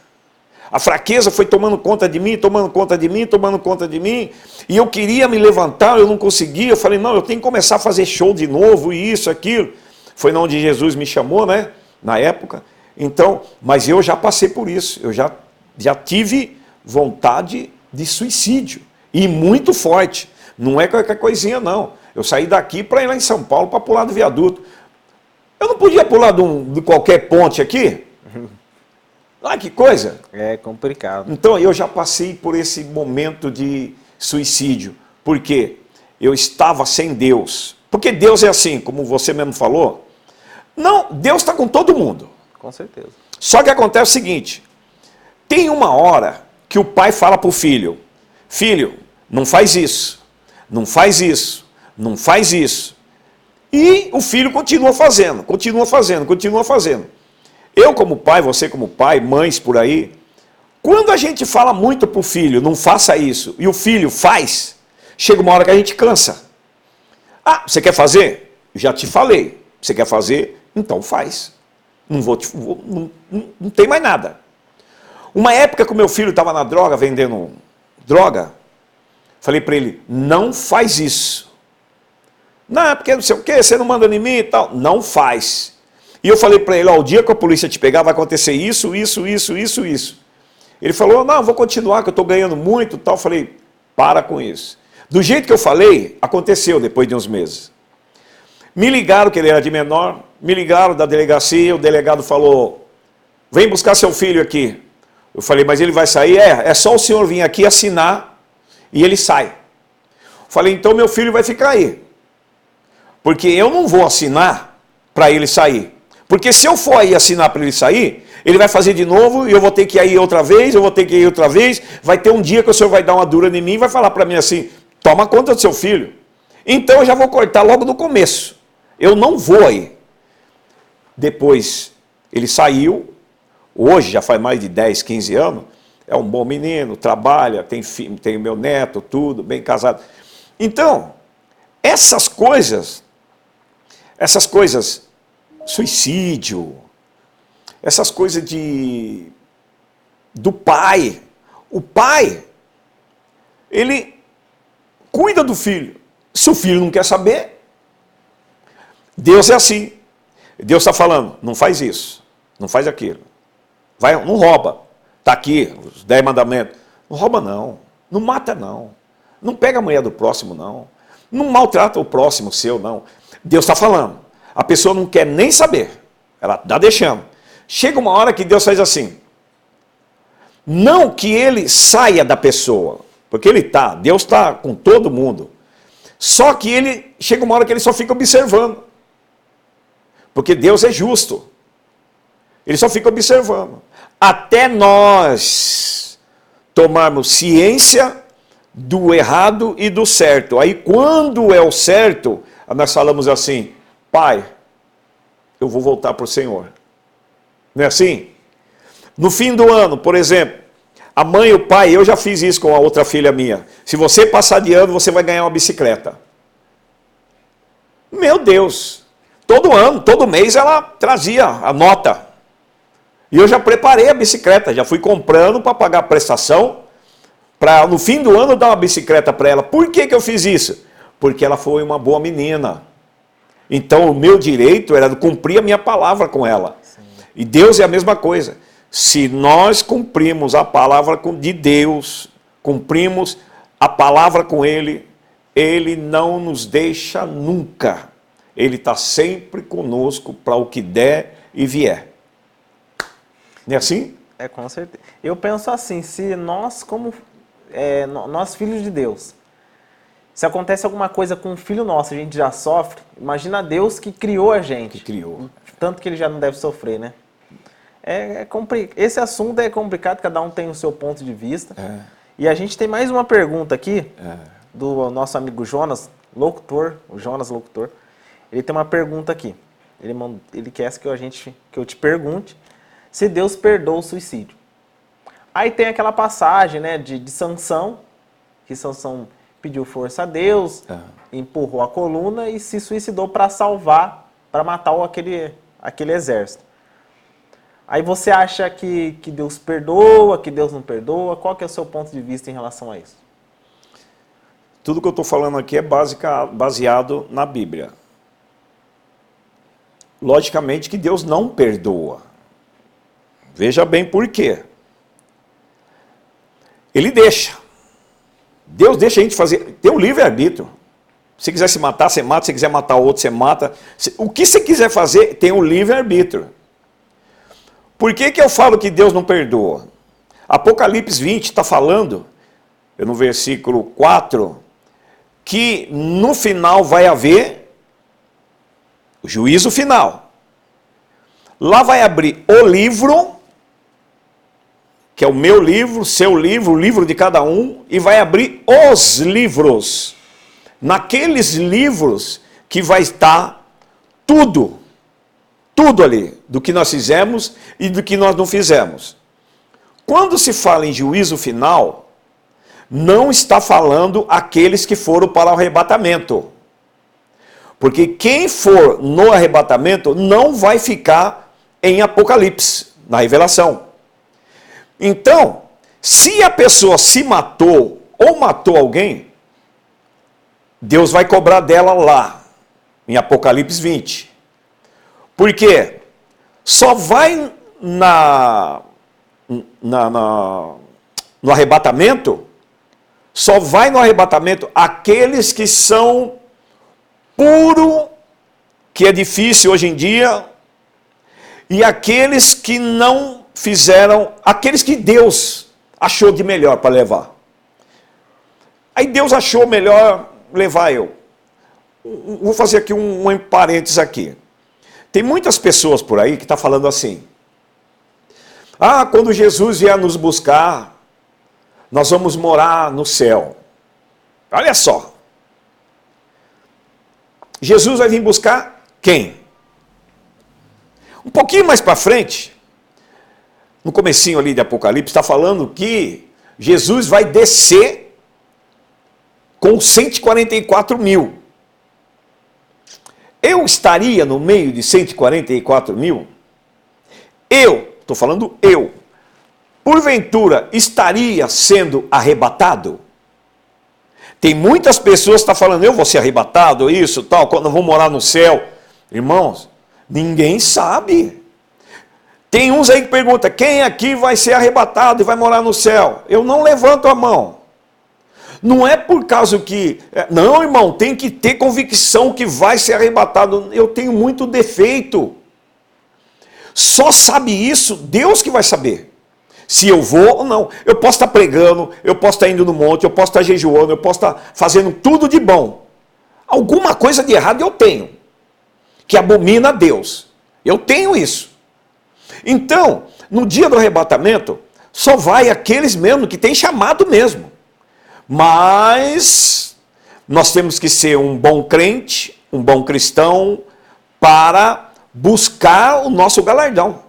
A fraqueza foi tomando conta de mim, tomando conta de mim, tomando conta de mim. E eu queria me levantar, eu não conseguia. Eu falei, não, eu tenho que começar a fazer show de novo, e isso, aquilo. Foi onde Jesus me chamou, né? Na época. Então, mas eu já passei por isso. Eu já, já tive vontade de suicídio. E muito forte. Não é qualquer coisinha, não. Eu saí daqui para ir lá em São Paulo para pular do viaduto. Eu não podia pular de, um, de qualquer ponte aqui? Ah, que coisa! É complicado. Então eu já passei por esse momento de suicídio. Porque eu estava sem Deus. Porque Deus é assim, como você mesmo falou. Não, Deus está com todo mundo. Com certeza. Só que acontece o seguinte: tem uma hora que o pai fala para o filho: Filho, não faz isso, não faz isso, não faz isso. E o filho continua fazendo, continua fazendo, continua fazendo. Eu, como pai, você, como pai, mães por aí, quando a gente fala muito para o filho, não faça isso, e o filho faz, chega uma hora que a gente cansa. Ah, você quer fazer? Já te falei. Você quer fazer? Então faz. Não vou te. Vou, não, não, não tem mais nada. Uma época que o meu filho estava na droga, vendendo droga, falei para ele: não faz isso. Não, porque não sei o que, você não manda em mim e tal. Não faz. E eu falei para ele: ó, o dia que a polícia te pegar vai acontecer isso, isso, isso, isso, isso. Ele falou: não, vou continuar, que eu estou ganhando muito e tal. Falei: para com isso. Do jeito que eu falei, aconteceu depois de uns meses. Me ligaram que ele era de menor, me ligaram da delegacia, o delegado falou: vem buscar seu filho aqui. Eu falei, mas ele vai sair? É, é só o senhor vir aqui assinar e ele sai. Falei, então meu filho vai ficar aí. Porque eu não vou assinar para ele sair. Porque se eu for aí assinar para ele sair, ele vai fazer de novo e eu vou ter que ir outra vez, eu vou ter que ir outra vez. Vai ter um dia que o senhor vai dar uma dura em mim e vai falar para mim assim: toma conta do seu filho. Então eu já vou cortar logo no começo. Eu não vou aí. Depois ele saiu, hoje já faz mais de 10, 15 anos, é um bom menino, trabalha, tem, filho, tem meu neto, tudo, bem casado. Então, essas coisas, essas coisas, suicídio, essas coisas de do pai, o pai, ele cuida do filho. Se o filho não quer saber, Deus é assim. Deus está falando, não faz isso, não faz aquilo. Vai, não rouba. Está aqui, os dez mandamentos. Não rouba, não. Não mata, não. Não pega a mulher do próximo, não. Não maltrata o próximo seu, não. Deus está falando. A pessoa não quer nem saber. Ela está deixando. Chega uma hora que Deus faz assim. Não que ele saia da pessoa, porque ele está, Deus está com todo mundo. Só que ele chega uma hora que ele só fica observando. Porque Deus é justo. Ele só fica observando. Até nós tomarmos ciência do errado e do certo. Aí, quando é o certo, nós falamos assim: Pai, eu vou voltar para o Senhor. Não é assim? No fim do ano, por exemplo, A mãe e o pai, eu já fiz isso com a outra filha minha. Se você passar de ano, você vai ganhar uma bicicleta. Meu Deus! Todo ano, todo mês ela trazia a nota. E eu já preparei a bicicleta, já fui comprando para pagar a prestação, para no fim do ano dar uma bicicleta para ela. Por que, que eu fiz isso? Porque ela foi uma boa menina. Então o meu direito era cumprir a minha palavra com ela. Sim. E Deus é a mesma coisa. Se nós cumprimos a palavra de Deus, cumprimos a palavra com Ele, Ele não nos deixa nunca. Ele está sempre conosco para o que der e vier. Não é assim? É, com certeza. Eu penso assim, se nós, como é, nós filhos de Deus, se acontece alguma coisa com um filho nosso, a gente já sofre, imagina Deus que criou a gente. Que criou. Tanto que ele já não deve sofrer, né? É, é compli... Esse assunto é complicado, cada um tem o seu ponto de vista. É. E a gente tem mais uma pergunta aqui, é. do nosso amigo Jonas, locutor, o Jonas Locutor. Ele tem uma pergunta aqui. Ele, manda, ele quer que, a gente, que eu te pergunte se Deus perdoa o suicídio. Aí tem aquela passagem né, de, de Sansão, que Sansão pediu força a Deus, é. empurrou a coluna e se suicidou para salvar, para matar aquele, aquele exército. Aí você acha que, que Deus perdoa, que Deus não perdoa? Qual que é o seu ponto de vista em relação a isso? Tudo que eu estou falando aqui é baseado na Bíblia. Logicamente que Deus não perdoa. Veja bem por quê. Ele deixa. Deus deixa a gente fazer. Tem o livre-arbítrio. Se quiser se matar, você mata. Se quiser matar outro, você mata. O que você quiser fazer, tem o livre-arbítrio. Por que, que eu falo que Deus não perdoa? Apocalipse 20 está falando, no versículo 4, que no final vai haver o juízo final. Lá vai abrir o livro que é o meu livro, seu livro, o livro de cada um, e vai abrir os livros. Naqueles livros que vai estar tudo, tudo ali, do que nós fizemos e do que nós não fizemos. Quando se fala em juízo final, não está falando aqueles que foram para o arrebatamento. Porque quem for no arrebatamento não vai ficar em Apocalipse, na revelação. Então, se a pessoa se matou ou matou alguém, Deus vai cobrar dela lá, em Apocalipse 20. Por quê? Só vai na, na, na, no arrebatamento, só vai no arrebatamento aqueles que são puro, que é difícil hoje em dia, e aqueles que não fizeram aqueles que Deus achou de melhor para levar. Aí Deus achou melhor levar eu. Vou fazer aqui um, um parênteses aqui. Tem muitas pessoas por aí que estão tá falando assim. Ah, quando Jesus vier nos buscar, nós vamos morar no céu. Olha só. Jesus vai vir buscar quem? Um pouquinho mais para frente, no comecinho ali de Apocalipse, está falando que Jesus vai descer com 144 mil. Eu estaria no meio de 144 mil? Eu, estou falando eu, porventura estaria sendo arrebatado? Tem muitas pessoas que estão tá falando, eu vou ser arrebatado, isso, tal, quando eu vou morar no céu. Irmãos, ninguém sabe. Tem uns aí que perguntam: quem aqui vai ser arrebatado e vai morar no céu? Eu não levanto a mão. Não é por causa que. É, não, irmão, tem que ter convicção que vai ser arrebatado. Eu tenho muito defeito. Só sabe isso Deus que vai saber. Se eu vou ou não. Eu posso estar pregando, eu posso estar indo no monte, eu posso estar jejuando, eu posso estar fazendo tudo de bom. Alguma coisa de errado eu tenho, que abomina a Deus. Eu tenho isso. Então, no dia do arrebatamento, só vai aqueles mesmo que têm chamado mesmo. Mas nós temos que ser um bom crente, um bom cristão, para buscar o nosso galardão.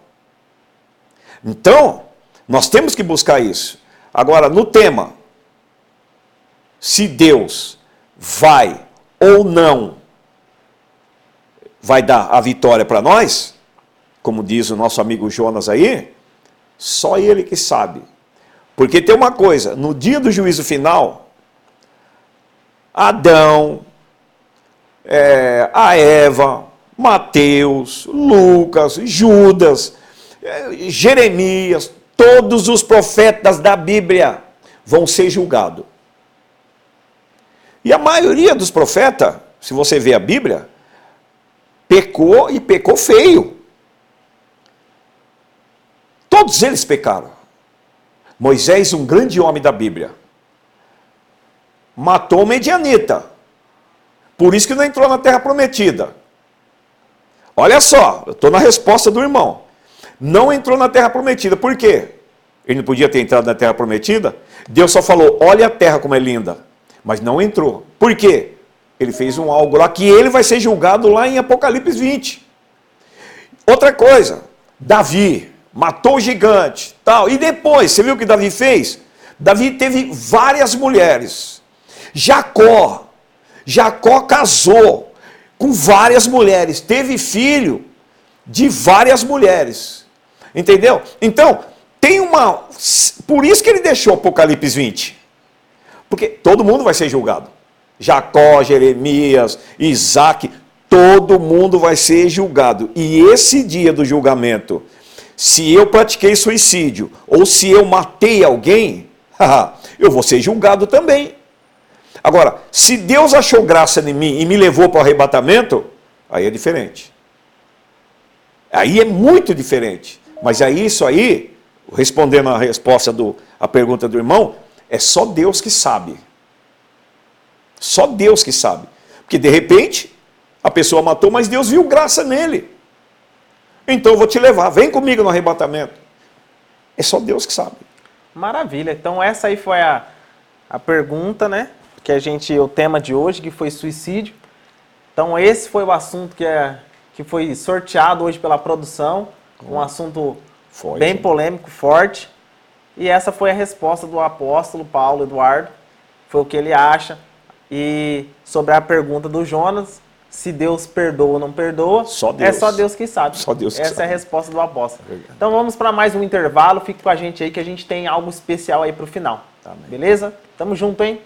Então, nós temos que buscar isso. Agora, no tema, se Deus vai ou não vai dar a vitória para nós, como diz o nosso amigo Jonas aí, só ele que sabe. Porque tem uma coisa, no dia do juízo final, Adão, é, a Eva, Mateus, Lucas, Judas, é, Jeremias, todos os profetas da Bíblia vão ser julgados. E a maioria dos profetas, se você vê a Bíblia, pecou e pecou feio. Todos eles pecaram. Moisés, um grande homem da Bíblia, matou Medianita. Por isso que não entrou na terra prometida. Olha só, eu estou na resposta do irmão. Não entrou na terra prometida. Por quê? Ele não podia ter entrado na terra prometida? Deus só falou: olha a terra como é linda. Mas não entrou. Por quê? Ele fez um algo lá que ele vai ser julgado lá em Apocalipse 20. Outra coisa, Davi matou o gigante, tal. E depois, você viu o que Davi fez? Davi teve várias mulheres. Jacó, Jacó casou com várias mulheres, teve filho de várias mulheres. Entendeu? Então, tem uma. Por isso que ele deixou Apocalipse 20. Porque todo mundo vai ser julgado. Jacó, Jeremias, Isaac, todo mundo vai ser julgado. E esse dia do julgamento, se eu pratiquei suicídio ou se eu matei alguém, eu vou ser julgado também. Agora, se Deus achou graça em mim e me levou para o arrebatamento, aí é diferente. Aí é muito diferente. Mas aí isso aí, respondendo a resposta do a pergunta do irmão, é só Deus que sabe. Só Deus que sabe. Porque de repente a pessoa matou, mas Deus viu graça nele. Então eu vou te levar, vem comigo no arrebatamento. É só Deus que sabe. Maravilha. Então essa aí foi a, a pergunta, né? Que a gente, o tema de hoje, que foi suicídio. Então esse foi o assunto que, é, que foi sorteado hoje pela produção. Um assunto forte. bem polêmico, forte. E essa foi a resposta do apóstolo Paulo Eduardo. Foi o que ele acha. E sobre a pergunta do Jonas, se Deus perdoa ou não perdoa, só é só Deus que sabe. Só Deus que Essa sabe. é a resposta do apóstolo. Então vamos para mais um intervalo. Fique com a gente aí que a gente tem algo especial aí para o final. Tá Beleza? Tamo junto, hein?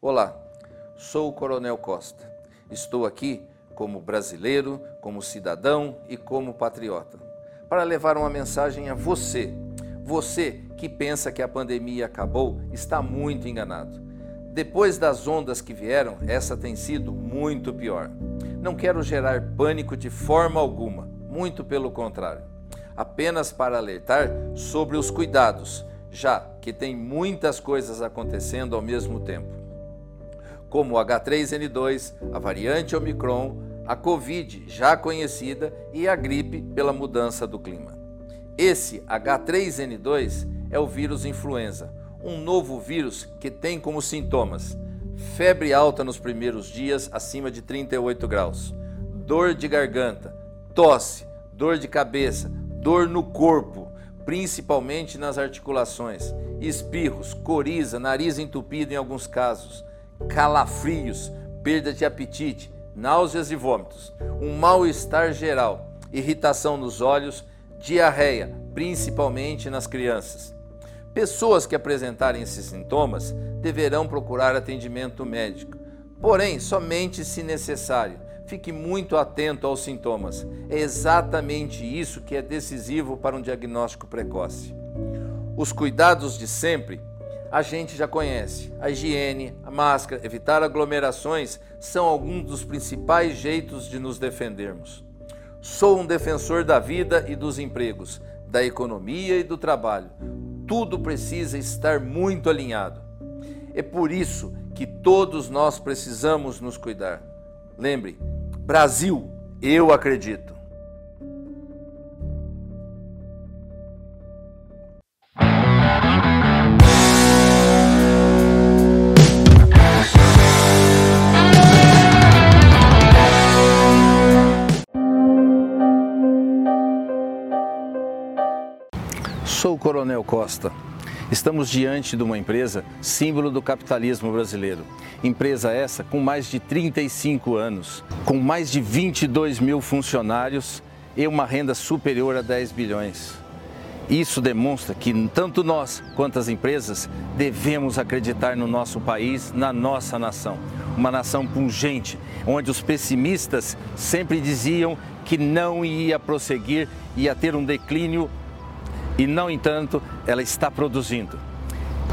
Olá, sou o Coronel Costa. Estou aqui como brasileiro, como cidadão e como patriota, para levar uma mensagem a você. Você que pensa que a pandemia acabou está muito enganado. Depois das ondas que vieram, essa tem sido muito pior. Não quero gerar pânico de forma alguma, muito pelo contrário. Apenas para alertar sobre os cuidados, já que tem muitas coisas acontecendo ao mesmo tempo como o H3N2, a variante Omicron, a Covid já conhecida e a gripe pela mudança do clima. Esse H3N2 é o vírus influenza, um novo vírus que tem como sintomas febre alta nos primeiros dias acima de 38 graus, dor de garganta, tosse, dor de cabeça, dor no corpo, principalmente nas articulações, espirros, coriza, nariz entupido em alguns casos calafrios, perda de apetite, náuseas e vômitos, um mal-estar geral, irritação nos olhos, diarreia, principalmente nas crianças. Pessoas que apresentarem esses sintomas deverão procurar atendimento médico, porém, somente se necessário. Fique muito atento aos sintomas. É exatamente isso que é decisivo para um diagnóstico precoce. Os cuidados de sempre a gente já conhece. A higiene, a máscara, evitar aglomerações são alguns dos principais jeitos de nos defendermos. Sou um defensor da vida e dos empregos, da economia e do trabalho. Tudo precisa estar muito alinhado. É por isso que todos nós precisamos nos cuidar. Lembre, Brasil, eu acredito. Sou o Coronel Costa. Estamos diante de uma empresa símbolo do capitalismo brasileiro. Empresa essa com mais de 35 anos, com mais de 22 mil funcionários e uma renda superior a 10 bilhões. Isso demonstra que tanto nós quanto as empresas devemos acreditar no nosso país, na nossa nação. Uma nação pungente, onde os pessimistas sempre diziam que não ia prosseguir, ia ter um declínio e, não entanto, ela está produzindo.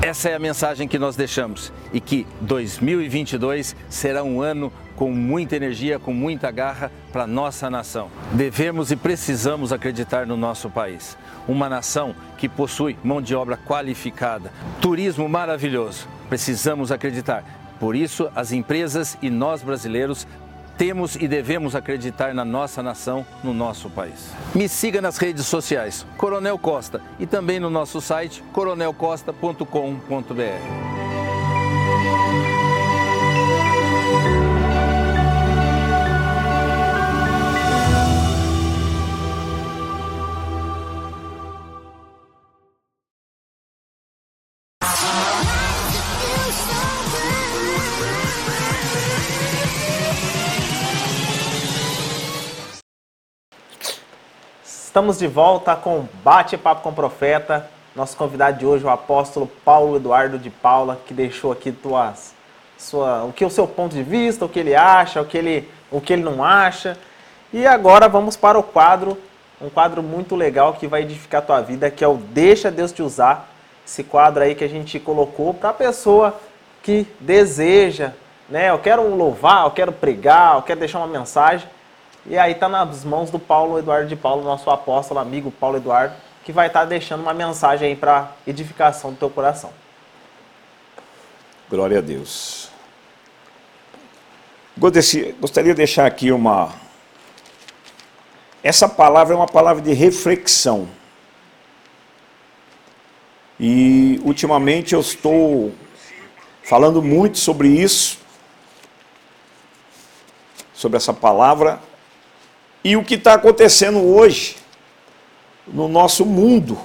Essa é a mensagem que nós deixamos e que 2022 será um ano com muita energia, com muita garra para nossa nação. Devemos e precisamos acreditar no nosso país. Uma nação que possui mão de obra qualificada, turismo maravilhoso. Precisamos acreditar. Por isso, as empresas e nós brasileiros temos e devemos acreditar na nossa nação, no nosso país. Me siga nas redes sociais, Coronel Costa, e também no nosso site coronelcosta.com.br. Estamos de volta com Bate-Papo com o Profeta. Nosso convidado de hoje é o apóstolo Paulo Eduardo de Paula, que deixou aqui tuas, sua, o que o seu ponto de vista, o que ele acha, o que ele, o que ele não acha. E agora vamos para o quadro, um quadro muito legal que vai edificar a tua vida, que é o Deixa Deus te usar. Esse quadro aí que a gente colocou para a pessoa que deseja, né? Eu quero louvar, eu quero pregar, eu quero deixar uma mensagem e aí está nas mãos do Paulo Eduardo de Paulo, nosso apóstolo, amigo Paulo Eduardo, que vai estar tá deixando uma mensagem aí para edificação do teu coração. Glória a Deus. Gostaria de deixar aqui uma. Essa palavra é uma palavra de reflexão. E ultimamente eu estou falando muito sobre isso, sobre essa palavra, e o que está acontecendo hoje no nosso mundo.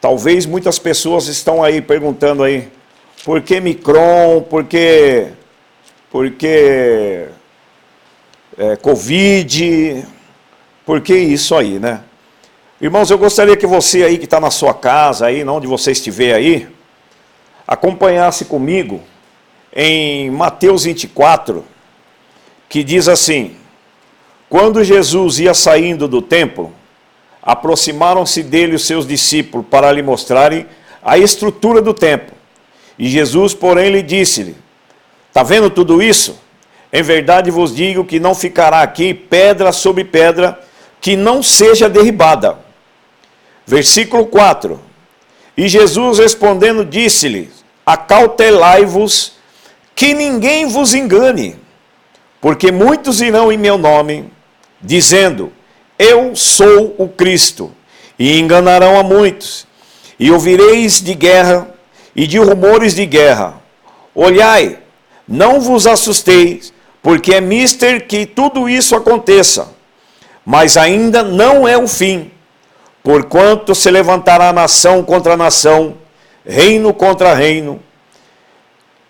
Talvez muitas pessoas estão aí perguntando aí, por que Micron, por que, por que é, Covid, por que isso aí, né? Irmãos, eu gostaria que você aí que está na sua casa, aí, onde você estiver aí, acompanhasse comigo em Mateus 24, que diz assim: quando Jesus ia saindo do templo, aproximaram-se dele os seus discípulos para lhe mostrarem a estrutura do templo. E Jesus, porém, lhe disse-lhe: Está vendo tudo isso? Em verdade vos digo que não ficará aqui pedra sobre pedra que não seja derribada. Versículo 4. E Jesus respondendo disse-lhe: Acautelai-vos que ninguém vos engane, porque muitos irão em meu nome dizendo: Eu sou o Cristo, e enganarão a muitos. E ouvireis de guerra e de rumores de guerra. Olhai, não vos assusteis, porque é mister que tudo isso aconteça. Mas ainda não é o fim, porquanto se levantará nação contra nação, reino contra reino,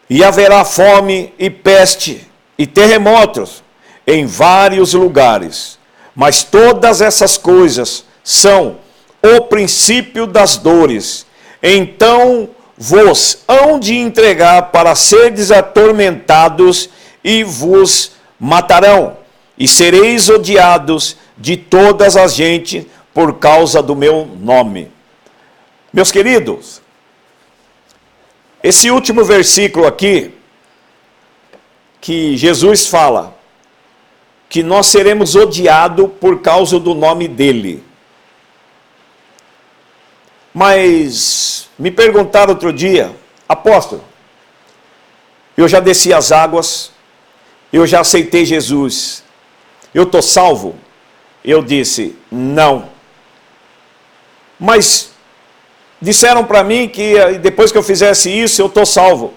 e haverá fome e peste e terremotos em vários lugares. Mas todas essas coisas são o princípio das dores. Então vos hão de entregar para seres atormentados e vos matarão. E sereis odiados de todas as gentes por causa do meu nome. Meus queridos, esse último versículo aqui, que Jesus fala, que nós seremos odiados por causa do nome dele. Mas me perguntaram outro dia, apóstolo, eu já desci as águas, eu já aceitei Jesus, eu estou salvo? Eu disse, não. Mas disseram para mim que eh, depois que eu fizesse isso, eu estou salvo.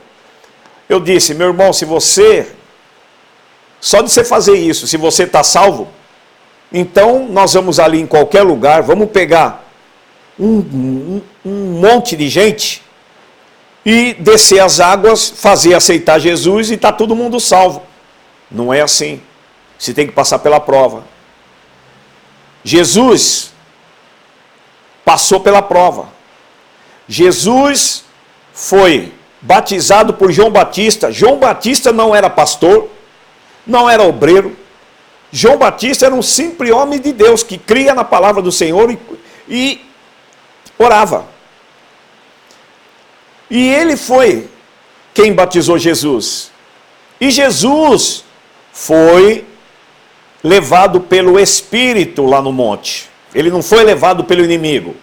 Eu disse, meu irmão, se você só de você fazer isso, se você está salvo, então nós vamos ali em qualquer lugar, vamos pegar um, um, um monte de gente e descer as águas, fazer aceitar Jesus e está todo mundo salvo. Não é assim. Você tem que passar pela prova. Jesus passou pela prova. Jesus foi batizado por João Batista. João Batista não era pastor, não era obreiro. João Batista era um simples homem de Deus que cria na palavra do Senhor e, e orava. E ele foi quem batizou Jesus. E Jesus foi levado pelo Espírito lá no monte. Ele não foi levado pelo inimigo.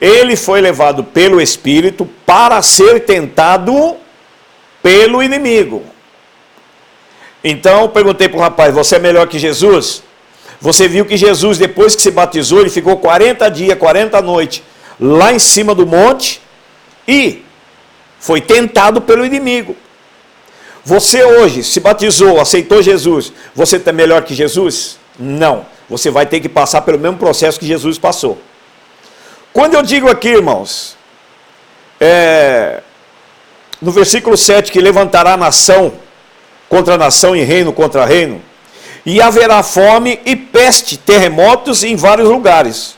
Ele foi levado pelo Espírito para ser tentado pelo inimigo. Então perguntei para o rapaz: Você é melhor que Jesus? Você viu que Jesus, depois que se batizou, ele ficou 40 dias, 40 noites lá em cima do monte e foi tentado pelo inimigo. Você hoje se batizou, aceitou Jesus, você está melhor que Jesus? Não. Você vai ter que passar pelo mesmo processo que Jesus passou. Quando eu digo aqui, irmãos, é, no versículo 7, que levantará nação contra nação e reino contra reino, e haverá fome e peste, terremotos em vários lugares.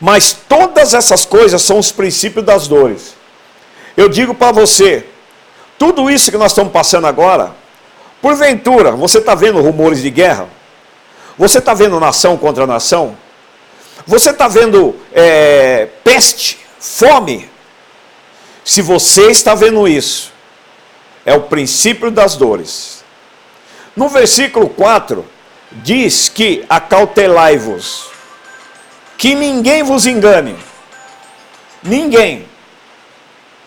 Mas todas essas coisas são os princípios das dores. Eu digo para você, tudo isso que nós estamos passando agora, porventura, você está vendo rumores de guerra? Você está vendo nação contra nação? Você está vendo é, peste, fome? Se você está vendo isso, é o princípio das dores. No versículo 4, diz que acautelai-vos, que ninguém vos engane. Ninguém.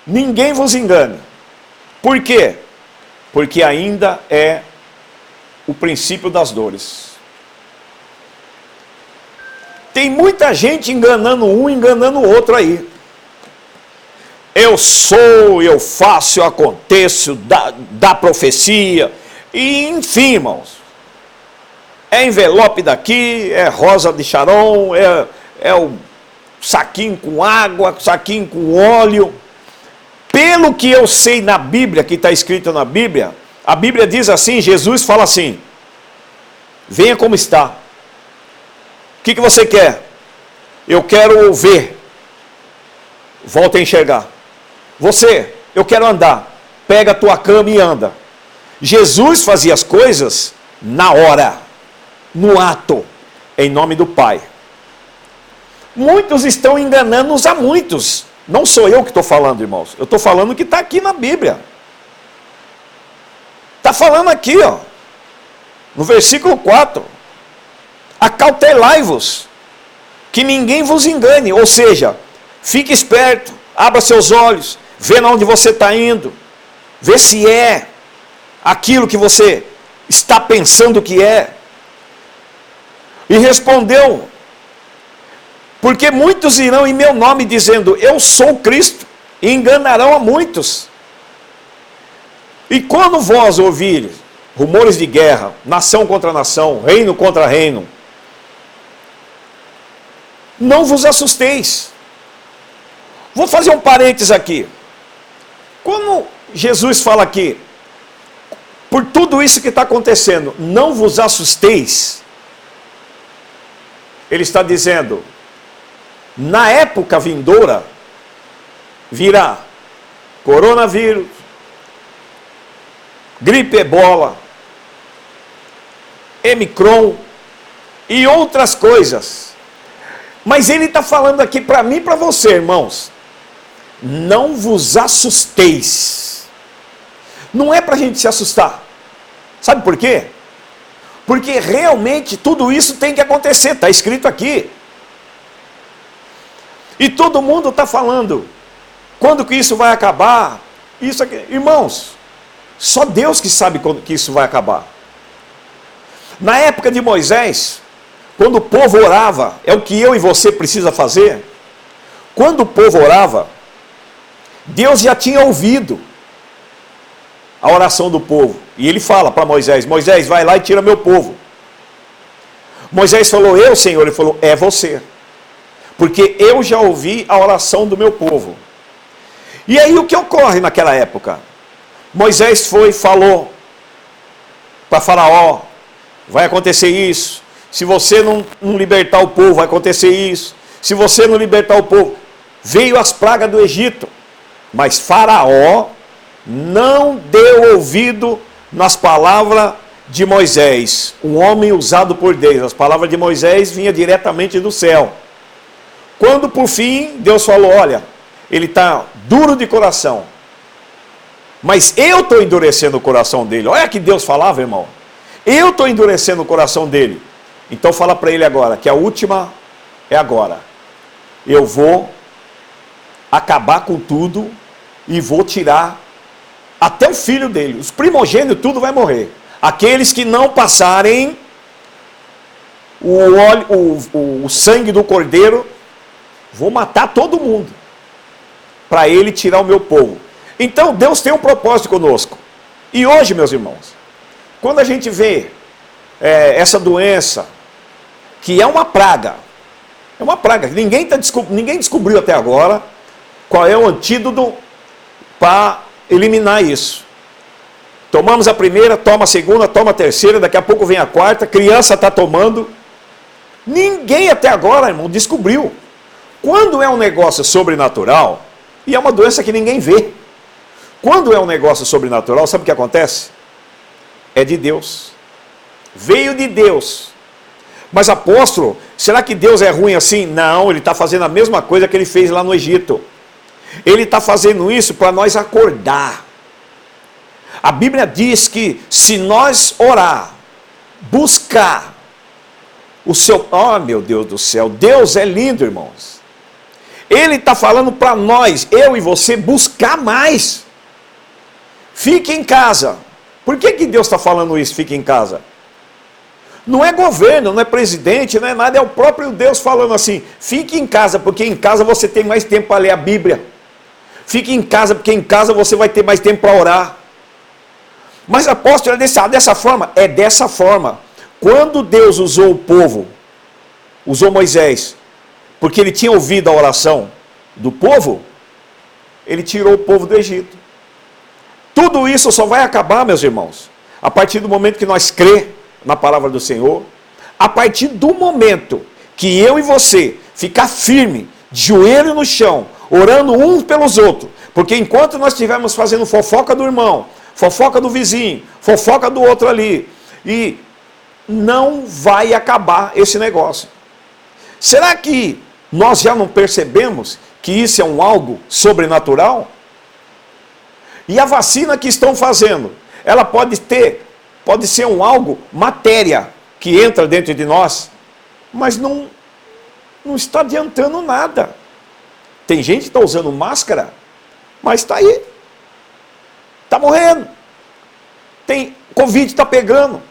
Ninguém vos engane. Por quê? Porque ainda é o princípio das dores. Tem muita gente enganando um, enganando o outro aí. Eu sou, eu faço, eu aconteço, da, da profecia, e enfim, irmãos. É envelope daqui, é rosa de charon, é, é o saquinho com água, saquinho com óleo. Pelo que eu sei na Bíblia, que está escrito na Bíblia, a Bíblia diz assim: Jesus fala assim: venha como está. O que, que você quer? Eu quero ver. Volta a enxergar. Você, eu quero andar. Pega a tua cama e anda. Jesus fazia as coisas na hora, no ato, em nome do Pai. Muitos estão enganando-nos a muitos. Não sou eu que estou falando, irmãos. Eu estou falando que está aqui na Bíblia. Está falando aqui, ó. No versículo 4. Acautelai-vos, que ninguém vos engane. Ou seja, fique esperto, abra seus olhos, vê onde você está indo, vê se é aquilo que você está pensando que é. E respondeu porque muitos irão em meu nome dizendo: Eu sou Cristo, e enganarão a muitos. E quando vós ouvires rumores de guerra, nação contra nação, reino contra reino, não vos assusteis. Vou fazer um parênteses aqui. Quando Jesus fala aqui, por tudo isso que está acontecendo, não vos assusteis, ele está dizendo, na época vindoura, virá coronavírus, gripe ebola, Emicron e outras coisas. Mas ele está falando aqui para mim e para você, irmãos. Não vos assusteis. Não é para a gente se assustar. Sabe por quê? Porque realmente tudo isso tem que acontecer, está escrito aqui. E todo mundo está falando. Quando que isso vai acabar? Isso aqui. Irmãos, só Deus que sabe quando que isso vai acabar. Na época de Moisés, quando o povo orava, é o que eu e você precisa fazer. Quando o povo orava, Deus já tinha ouvido a oração do povo. E ele fala para Moisés: Moisés, vai lá e tira meu povo. Moisés falou: Eu, Senhor. Ele falou: É você. porque eu já ouvi a oração do meu povo. E aí o que ocorre naquela época? Moisés foi e falou para Faraó: vai acontecer isso. Se você não, não libertar o povo, vai acontecer isso. Se você não libertar o povo, veio as pragas do Egito. Mas Faraó não deu ouvido nas palavras de Moisés, um homem usado por Deus. As palavras de Moisés vinham diretamente do céu. Quando por fim Deus falou: Olha, ele está duro de coração, mas eu estou endurecendo o coração dele. Olha que Deus falava, irmão. Eu estou endurecendo o coração dele. Então fala para ele agora que a última é agora. Eu vou acabar com tudo e vou tirar até o filho dele. Os primogênitos, tudo vai morrer. Aqueles que não passarem o, óleo, o, o, o sangue do cordeiro, vou matar todo mundo. Para ele tirar o meu povo. Então Deus tem um propósito conosco. E hoje, meus irmãos, quando a gente vê é, essa doença, que é uma praga, é uma praga, ninguém, tá, ninguém descobriu até agora qual é o antídoto para eliminar isso. Tomamos a primeira, toma a segunda, toma a terceira, daqui a pouco vem a quarta, criança está tomando. Ninguém até agora, irmão, descobriu. Quando é um negócio sobrenatural, e é uma doença que ninguém vê. Quando é um negócio sobrenatural, sabe o que acontece? É de Deus. Veio de Deus. Mas apóstolo, será que Deus é ruim assim? Não, ele está fazendo a mesma coisa que ele fez lá no Egito. Ele está fazendo isso para nós acordar. A Bíblia diz que se nós orar, buscar o seu. Oh, meu Deus do céu, Deus é lindo, irmãos. Ele está falando para nós, eu e você, buscar mais. Fique em casa. Por que, que Deus está falando isso? Fique em casa. Não é governo, não é presidente, não é nada, é o próprio Deus falando assim: fique em casa, porque em casa você tem mais tempo para ler a Bíblia. Fique em casa, porque em casa você vai ter mais tempo para orar. Mas apóstolo, é dessa, dessa forma? É dessa forma. Quando Deus usou o povo, usou Moisés, porque ele tinha ouvido a oração do povo, ele tirou o povo do Egito. Tudo isso só vai acabar, meus irmãos, a partir do momento que nós crê na palavra do Senhor, a partir do momento que eu e você ficar firme, de joelho no chão, orando uns pelos outros, porque enquanto nós estivermos fazendo fofoca do irmão, fofoca do vizinho, fofoca do outro ali, e não vai acabar esse negócio. Será que nós já não percebemos que isso é um algo sobrenatural? E a vacina que estão fazendo, ela pode ter, pode ser um algo matéria que entra dentro de nós, mas não não está adiantando nada. Tem gente que está usando máscara, mas está aí está morrendo. Tem Covid está pegando.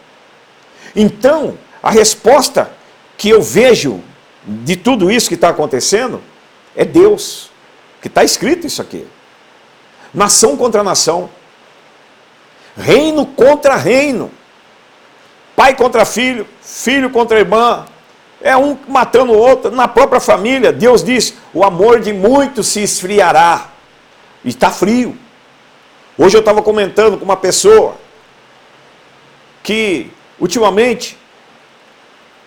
Então, a resposta que eu vejo de tudo isso que está acontecendo é Deus, que está escrito isso aqui. Nação contra nação, reino contra reino, pai contra filho, filho contra irmã, é um matando o outro, na própria família. Deus diz: o amor de muitos se esfriará, e está frio. Hoje eu estava comentando com uma pessoa que ultimamente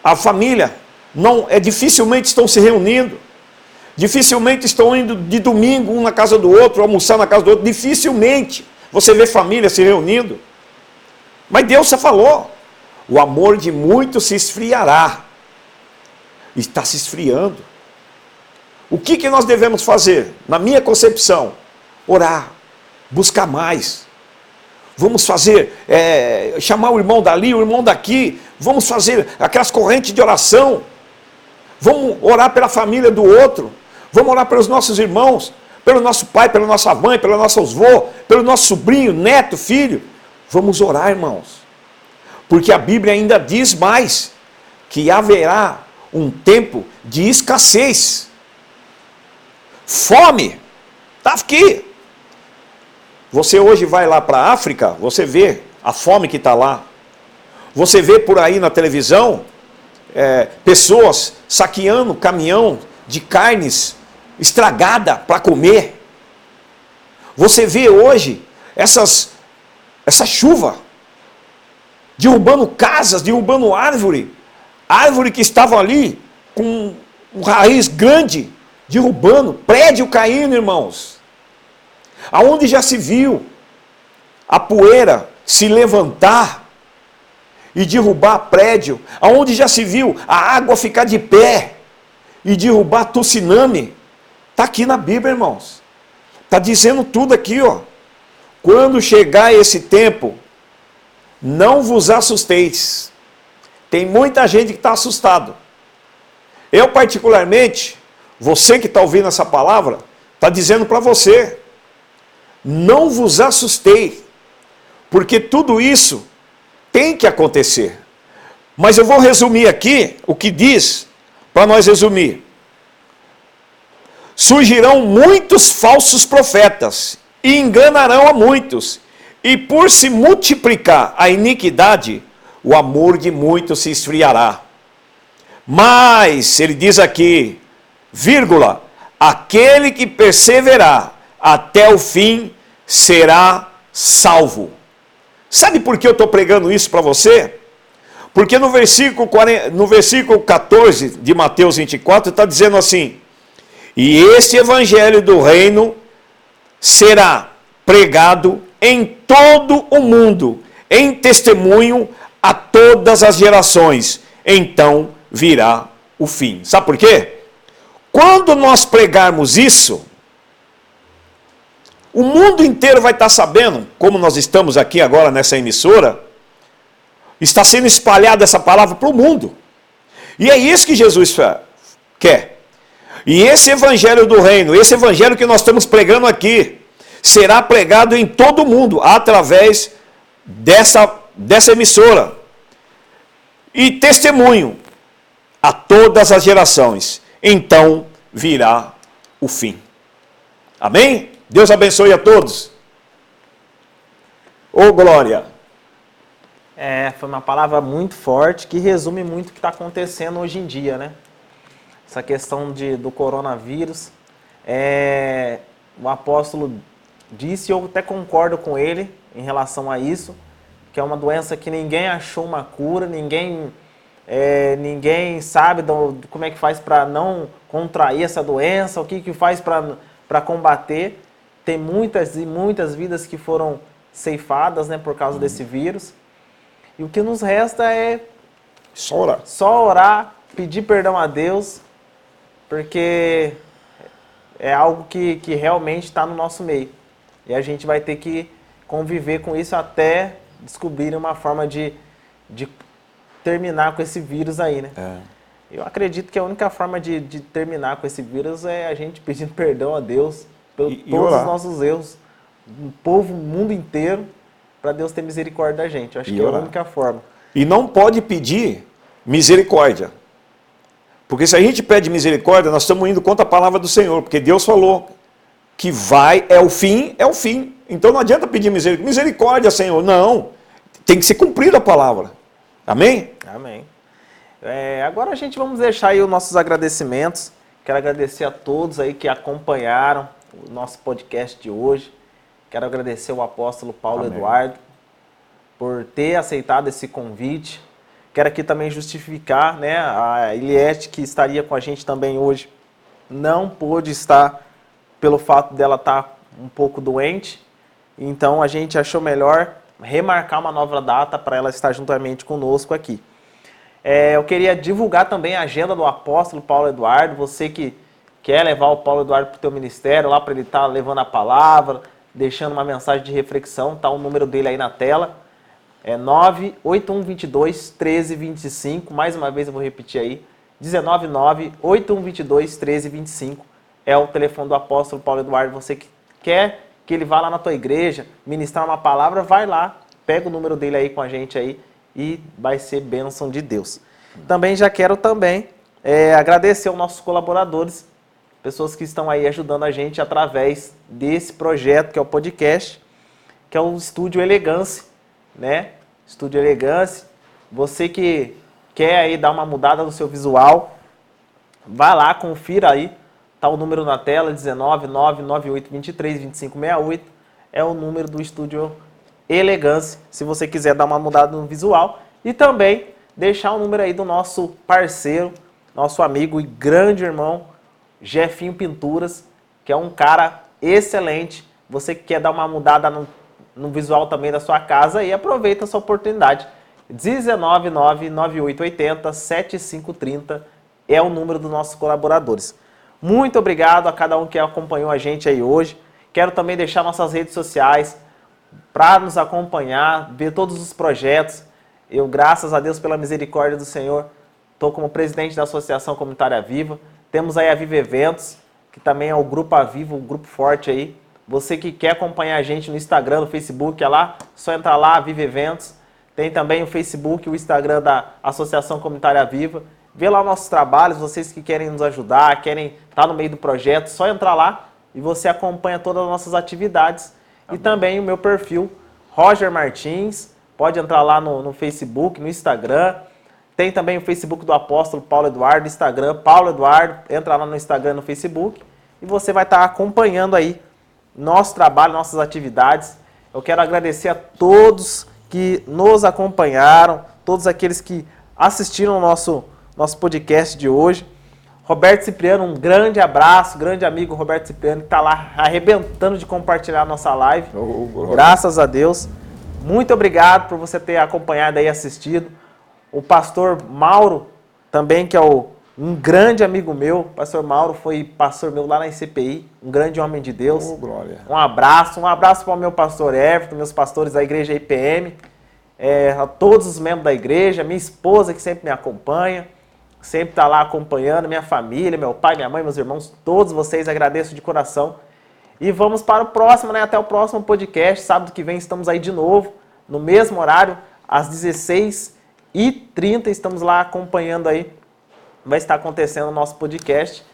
a família não é dificilmente estão se reunindo, dificilmente estão indo de domingo um na casa do outro, almoçar na casa do outro, dificilmente você vê família se reunindo. Mas Deus já falou, o amor de muitos se esfriará. Está se esfriando. O que, que nós devemos fazer? Na minha concepção, orar buscar mais. Vamos fazer, é, chamar o irmão dali, o irmão daqui. Vamos fazer aquelas correntes de oração. Vamos orar pela família do outro. Vamos orar pelos nossos irmãos, pelo nosso pai, pela nossa mãe, pelo nosso avô, pelo nosso sobrinho, neto, filho. Vamos orar, irmãos. Porque a Bíblia ainda diz mais: que haverá um tempo de escassez. Fome. Está aqui. Você hoje vai lá para a África, você vê a fome que está lá. Você vê por aí na televisão é, pessoas saqueando caminhão de carnes estragada para comer. Você vê hoje essas, essa chuva derrubando casas, derrubando árvore, árvore que estavam ali com um raiz grande, derrubando, prédio caindo, irmãos. Aonde já se viu a poeira se levantar e derrubar prédio, aonde já se viu a água ficar de pé e derrubar tsunami. Está aqui na Bíblia, irmãos. Está dizendo tudo aqui, ó. Quando chegar esse tempo, não vos assusteis. Tem muita gente que está assustado. Eu, particularmente, você que está ouvindo essa palavra, está dizendo para você: não vos assustei, porque tudo isso tem que acontecer. Mas eu vou resumir aqui o que diz, para nós resumir. Surgirão muitos falsos profetas e enganarão a muitos, e por se multiplicar a iniquidade, o amor de muitos se esfriará. Mas, ele diz aqui, vírgula, aquele que perseverar até o fim será salvo. Sabe por que eu estou pregando isso para você? Porque no versículo, 40, no versículo 14 de Mateus 24 está dizendo assim: E este evangelho do reino será pregado em todo o mundo, em testemunho a todas as gerações. Então virá o fim. Sabe por quê? Quando nós pregarmos isso, o mundo inteiro vai estar sabendo, como nós estamos aqui agora nessa emissora, está sendo espalhada essa palavra para o mundo. E é isso que Jesus quer. E esse evangelho do reino, esse evangelho que nós estamos pregando aqui, será pregado em todo o mundo através dessa, dessa emissora. E testemunho a todas as gerações. Então virá o fim. Amém? Deus abençoe a todos. Ô oh, glória! É, foi uma palavra muito forte que resume muito o que está acontecendo hoje em dia, né? Essa questão de, do coronavírus. É, o apóstolo disse, eu até concordo com ele em relação a isso, que é uma doença que ninguém achou uma cura, ninguém, é, ninguém sabe do, como é que faz para não contrair essa doença, o que, que faz para combater. Tem muitas e muitas vidas que foram ceifadas né, por causa desse vírus. E o que nos resta é só orar. Só orar, pedir perdão a Deus, porque é algo que, que realmente está no nosso meio. E a gente vai ter que conviver com isso até descobrir uma forma de, de terminar com esse vírus aí, né? É. Eu acredito que a única forma de, de, terminar com esse vírus é a gente pedindo perdão a Deus por todos os nossos erros, o povo, o mundo inteiro, para Deus ter misericórdia da gente. Eu acho e que orar. é a única forma. E não pode pedir misericórdia. Porque se a gente pede misericórdia, nós estamos indo contra a palavra do Senhor, porque Deus falou que vai, é o fim, é o fim. Então não adianta pedir misericórdia, misericórdia, Senhor. Não. Tem que ser cumprida a palavra. Amém? Amém. É, agora a gente vamos deixar aí os nossos agradecimentos. Quero agradecer a todos aí que acompanharam o nosso podcast de hoje. Quero agradecer ao apóstolo Paulo Amém. Eduardo por ter aceitado esse convite. Quero aqui também justificar, né, a Eliette que estaria com a gente também hoje não pôde estar pelo fato dela estar tá um pouco doente. Então a gente achou melhor remarcar uma nova data para ela estar juntamente conosco aqui. É, eu queria divulgar também a agenda do apóstolo Paulo Eduardo. Você que quer levar o Paulo Eduardo para o teu ministério, lá para ele estar tá levando a palavra, deixando uma mensagem de reflexão, tá o número dele aí na tela. É 98122 1325. Mais uma vez eu vou repetir aí. 199 8122 1325 é o telefone do apóstolo Paulo Eduardo. Você que quer que ele vá lá na tua igreja, ministrar uma palavra, vai lá, pega o número dele aí com a gente aí e vai ser bênção de Deus. Também já quero também é, agradecer aos nossos colaboradores, pessoas que estão aí ajudando a gente através desse projeto que é o podcast, que é o Estúdio Elegância, né? Estúdio Elegância. Você que quer aí dar uma mudada no seu visual, Vai lá, confira aí. Tá o número na tela, 19998232568. É o número do estúdio Elegância, se você quiser dar uma mudada no visual. E também deixar o número aí do nosso parceiro, nosso amigo e grande irmão, Jefinho Pinturas, que é um cara excelente. Você que quer dar uma mudada no, no visual também da sua casa e aproveita essa oportunidade. 19998807530 é o número dos nossos colaboradores. Muito obrigado a cada um que acompanhou a gente aí hoje. Quero também deixar nossas redes sociais para nos acompanhar, ver todos os projetos. Eu, graças a Deus, pela misericórdia do Senhor, estou como presidente da Associação Comunitária Viva. Temos aí a Viva Eventos, que também é o grupo Aviva, um grupo forte aí. Você que quer acompanhar a gente no Instagram, no Facebook, é lá, só entrar lá, Viva Eventos. Tem também o Facebook, o Instagram da Associação Comunitária Viva. Vê lá nossos trabalhos, vocês que querem nos ajudar, querem estar no meio do projeto, só entrar lá e você acompanha todas as nossas atividades. E também o meu perfil, Roger Martins. Pode entrar lá no, no Facebook, no Instagram. Tem também o Facebook do apóstolo Paulo Eduardo, Instagram, Paulo Eduardo. Entra lá no Instagram, no Facebook. E você vai estar acompanhando aí nosso trabalho, nossas atividades. Eu quero agradecer a todos que nos acompanharam, todos aqueles que assistiram o nosso, nosso podcast de hoje. Roberto Cipriano, um grande abraço, grande amigo Roberto Cipriano, que está lá arrebentando de compartilhar a nossa live. Oh, oh, Graças a Deus. Muito obrigado por você ter acompanhado e assistido. O pastor Mauro, também, que é o, um grande amigo meu. Pastor Mauro foi pastor meu lá na ICPI, um grande homem de Deus. Oh, glória. Um abraço, um abraço para o meu pastor Everton, meus pastores da igreja IPM, é, a todos os membros da igreja, minha esposa que sempre me acompanha sempre está lá acompanhando, minha família, meu pai, minha mãe, meus irmãos, todos vocês, agradeço de coração. E vamos para o próximo, né? Até o próximo podcast. Sábado que vem estamos aí de novo, no mesmo horário, às 16h30. Estamos lá acompanhando aí. Vai estar acontecendo o nosso podcast.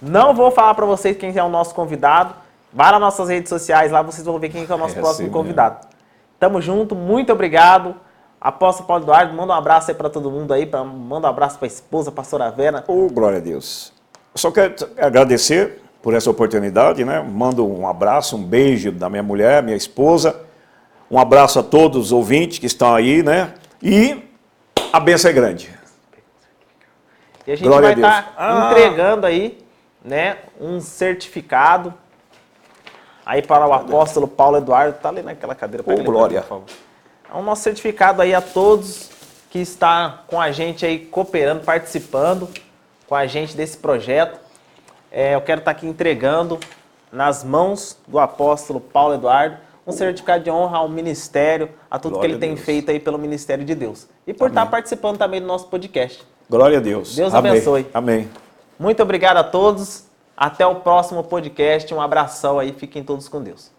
Não vou falar para vocês quem é o nosso convidado. Vai nas nossas redes sociais, lá vocês vão ver quem é o nosso é próximo assim convidado. Tamo junto, muito obrigado. Apóstolo Paulo Eduardo, manda um abraço aí para todo mundo aí, pra, manda um abraço para a esposa, pastora Vera. Oh, glória a Deus. Eu só quero agradecer por essa oportunidade, né? Mando um abraço, um beijo da minha mulher, minha esposa. Um abraço a todos os ouvintes que estão aí, né? E a benção é grande. E a gente Glória vai estar tá ah. entregando aí, né, um certificado aí para o apóstolo Paulo Eduardo. Tá ali naquela cadeira. Oh, glória. por favor. É um nosso certificado aí a todos que está com a gente aí cooperando, participando com a gente desse projeto. É, eu quero estar aqui entregando nas mãos do apóstolo Paulo Eduardo um certificado de honra ao ministério, a tudo Glória que ele tem feito aí pelo ministério de Deus. E por Amém. estar participando também do nosso podcast. Glória a Deus. Deus Amém. abençoe. Amém. Muito obrigado a todos. Até o próximo podcast. Um abração aí. Fiquem todos com Deus.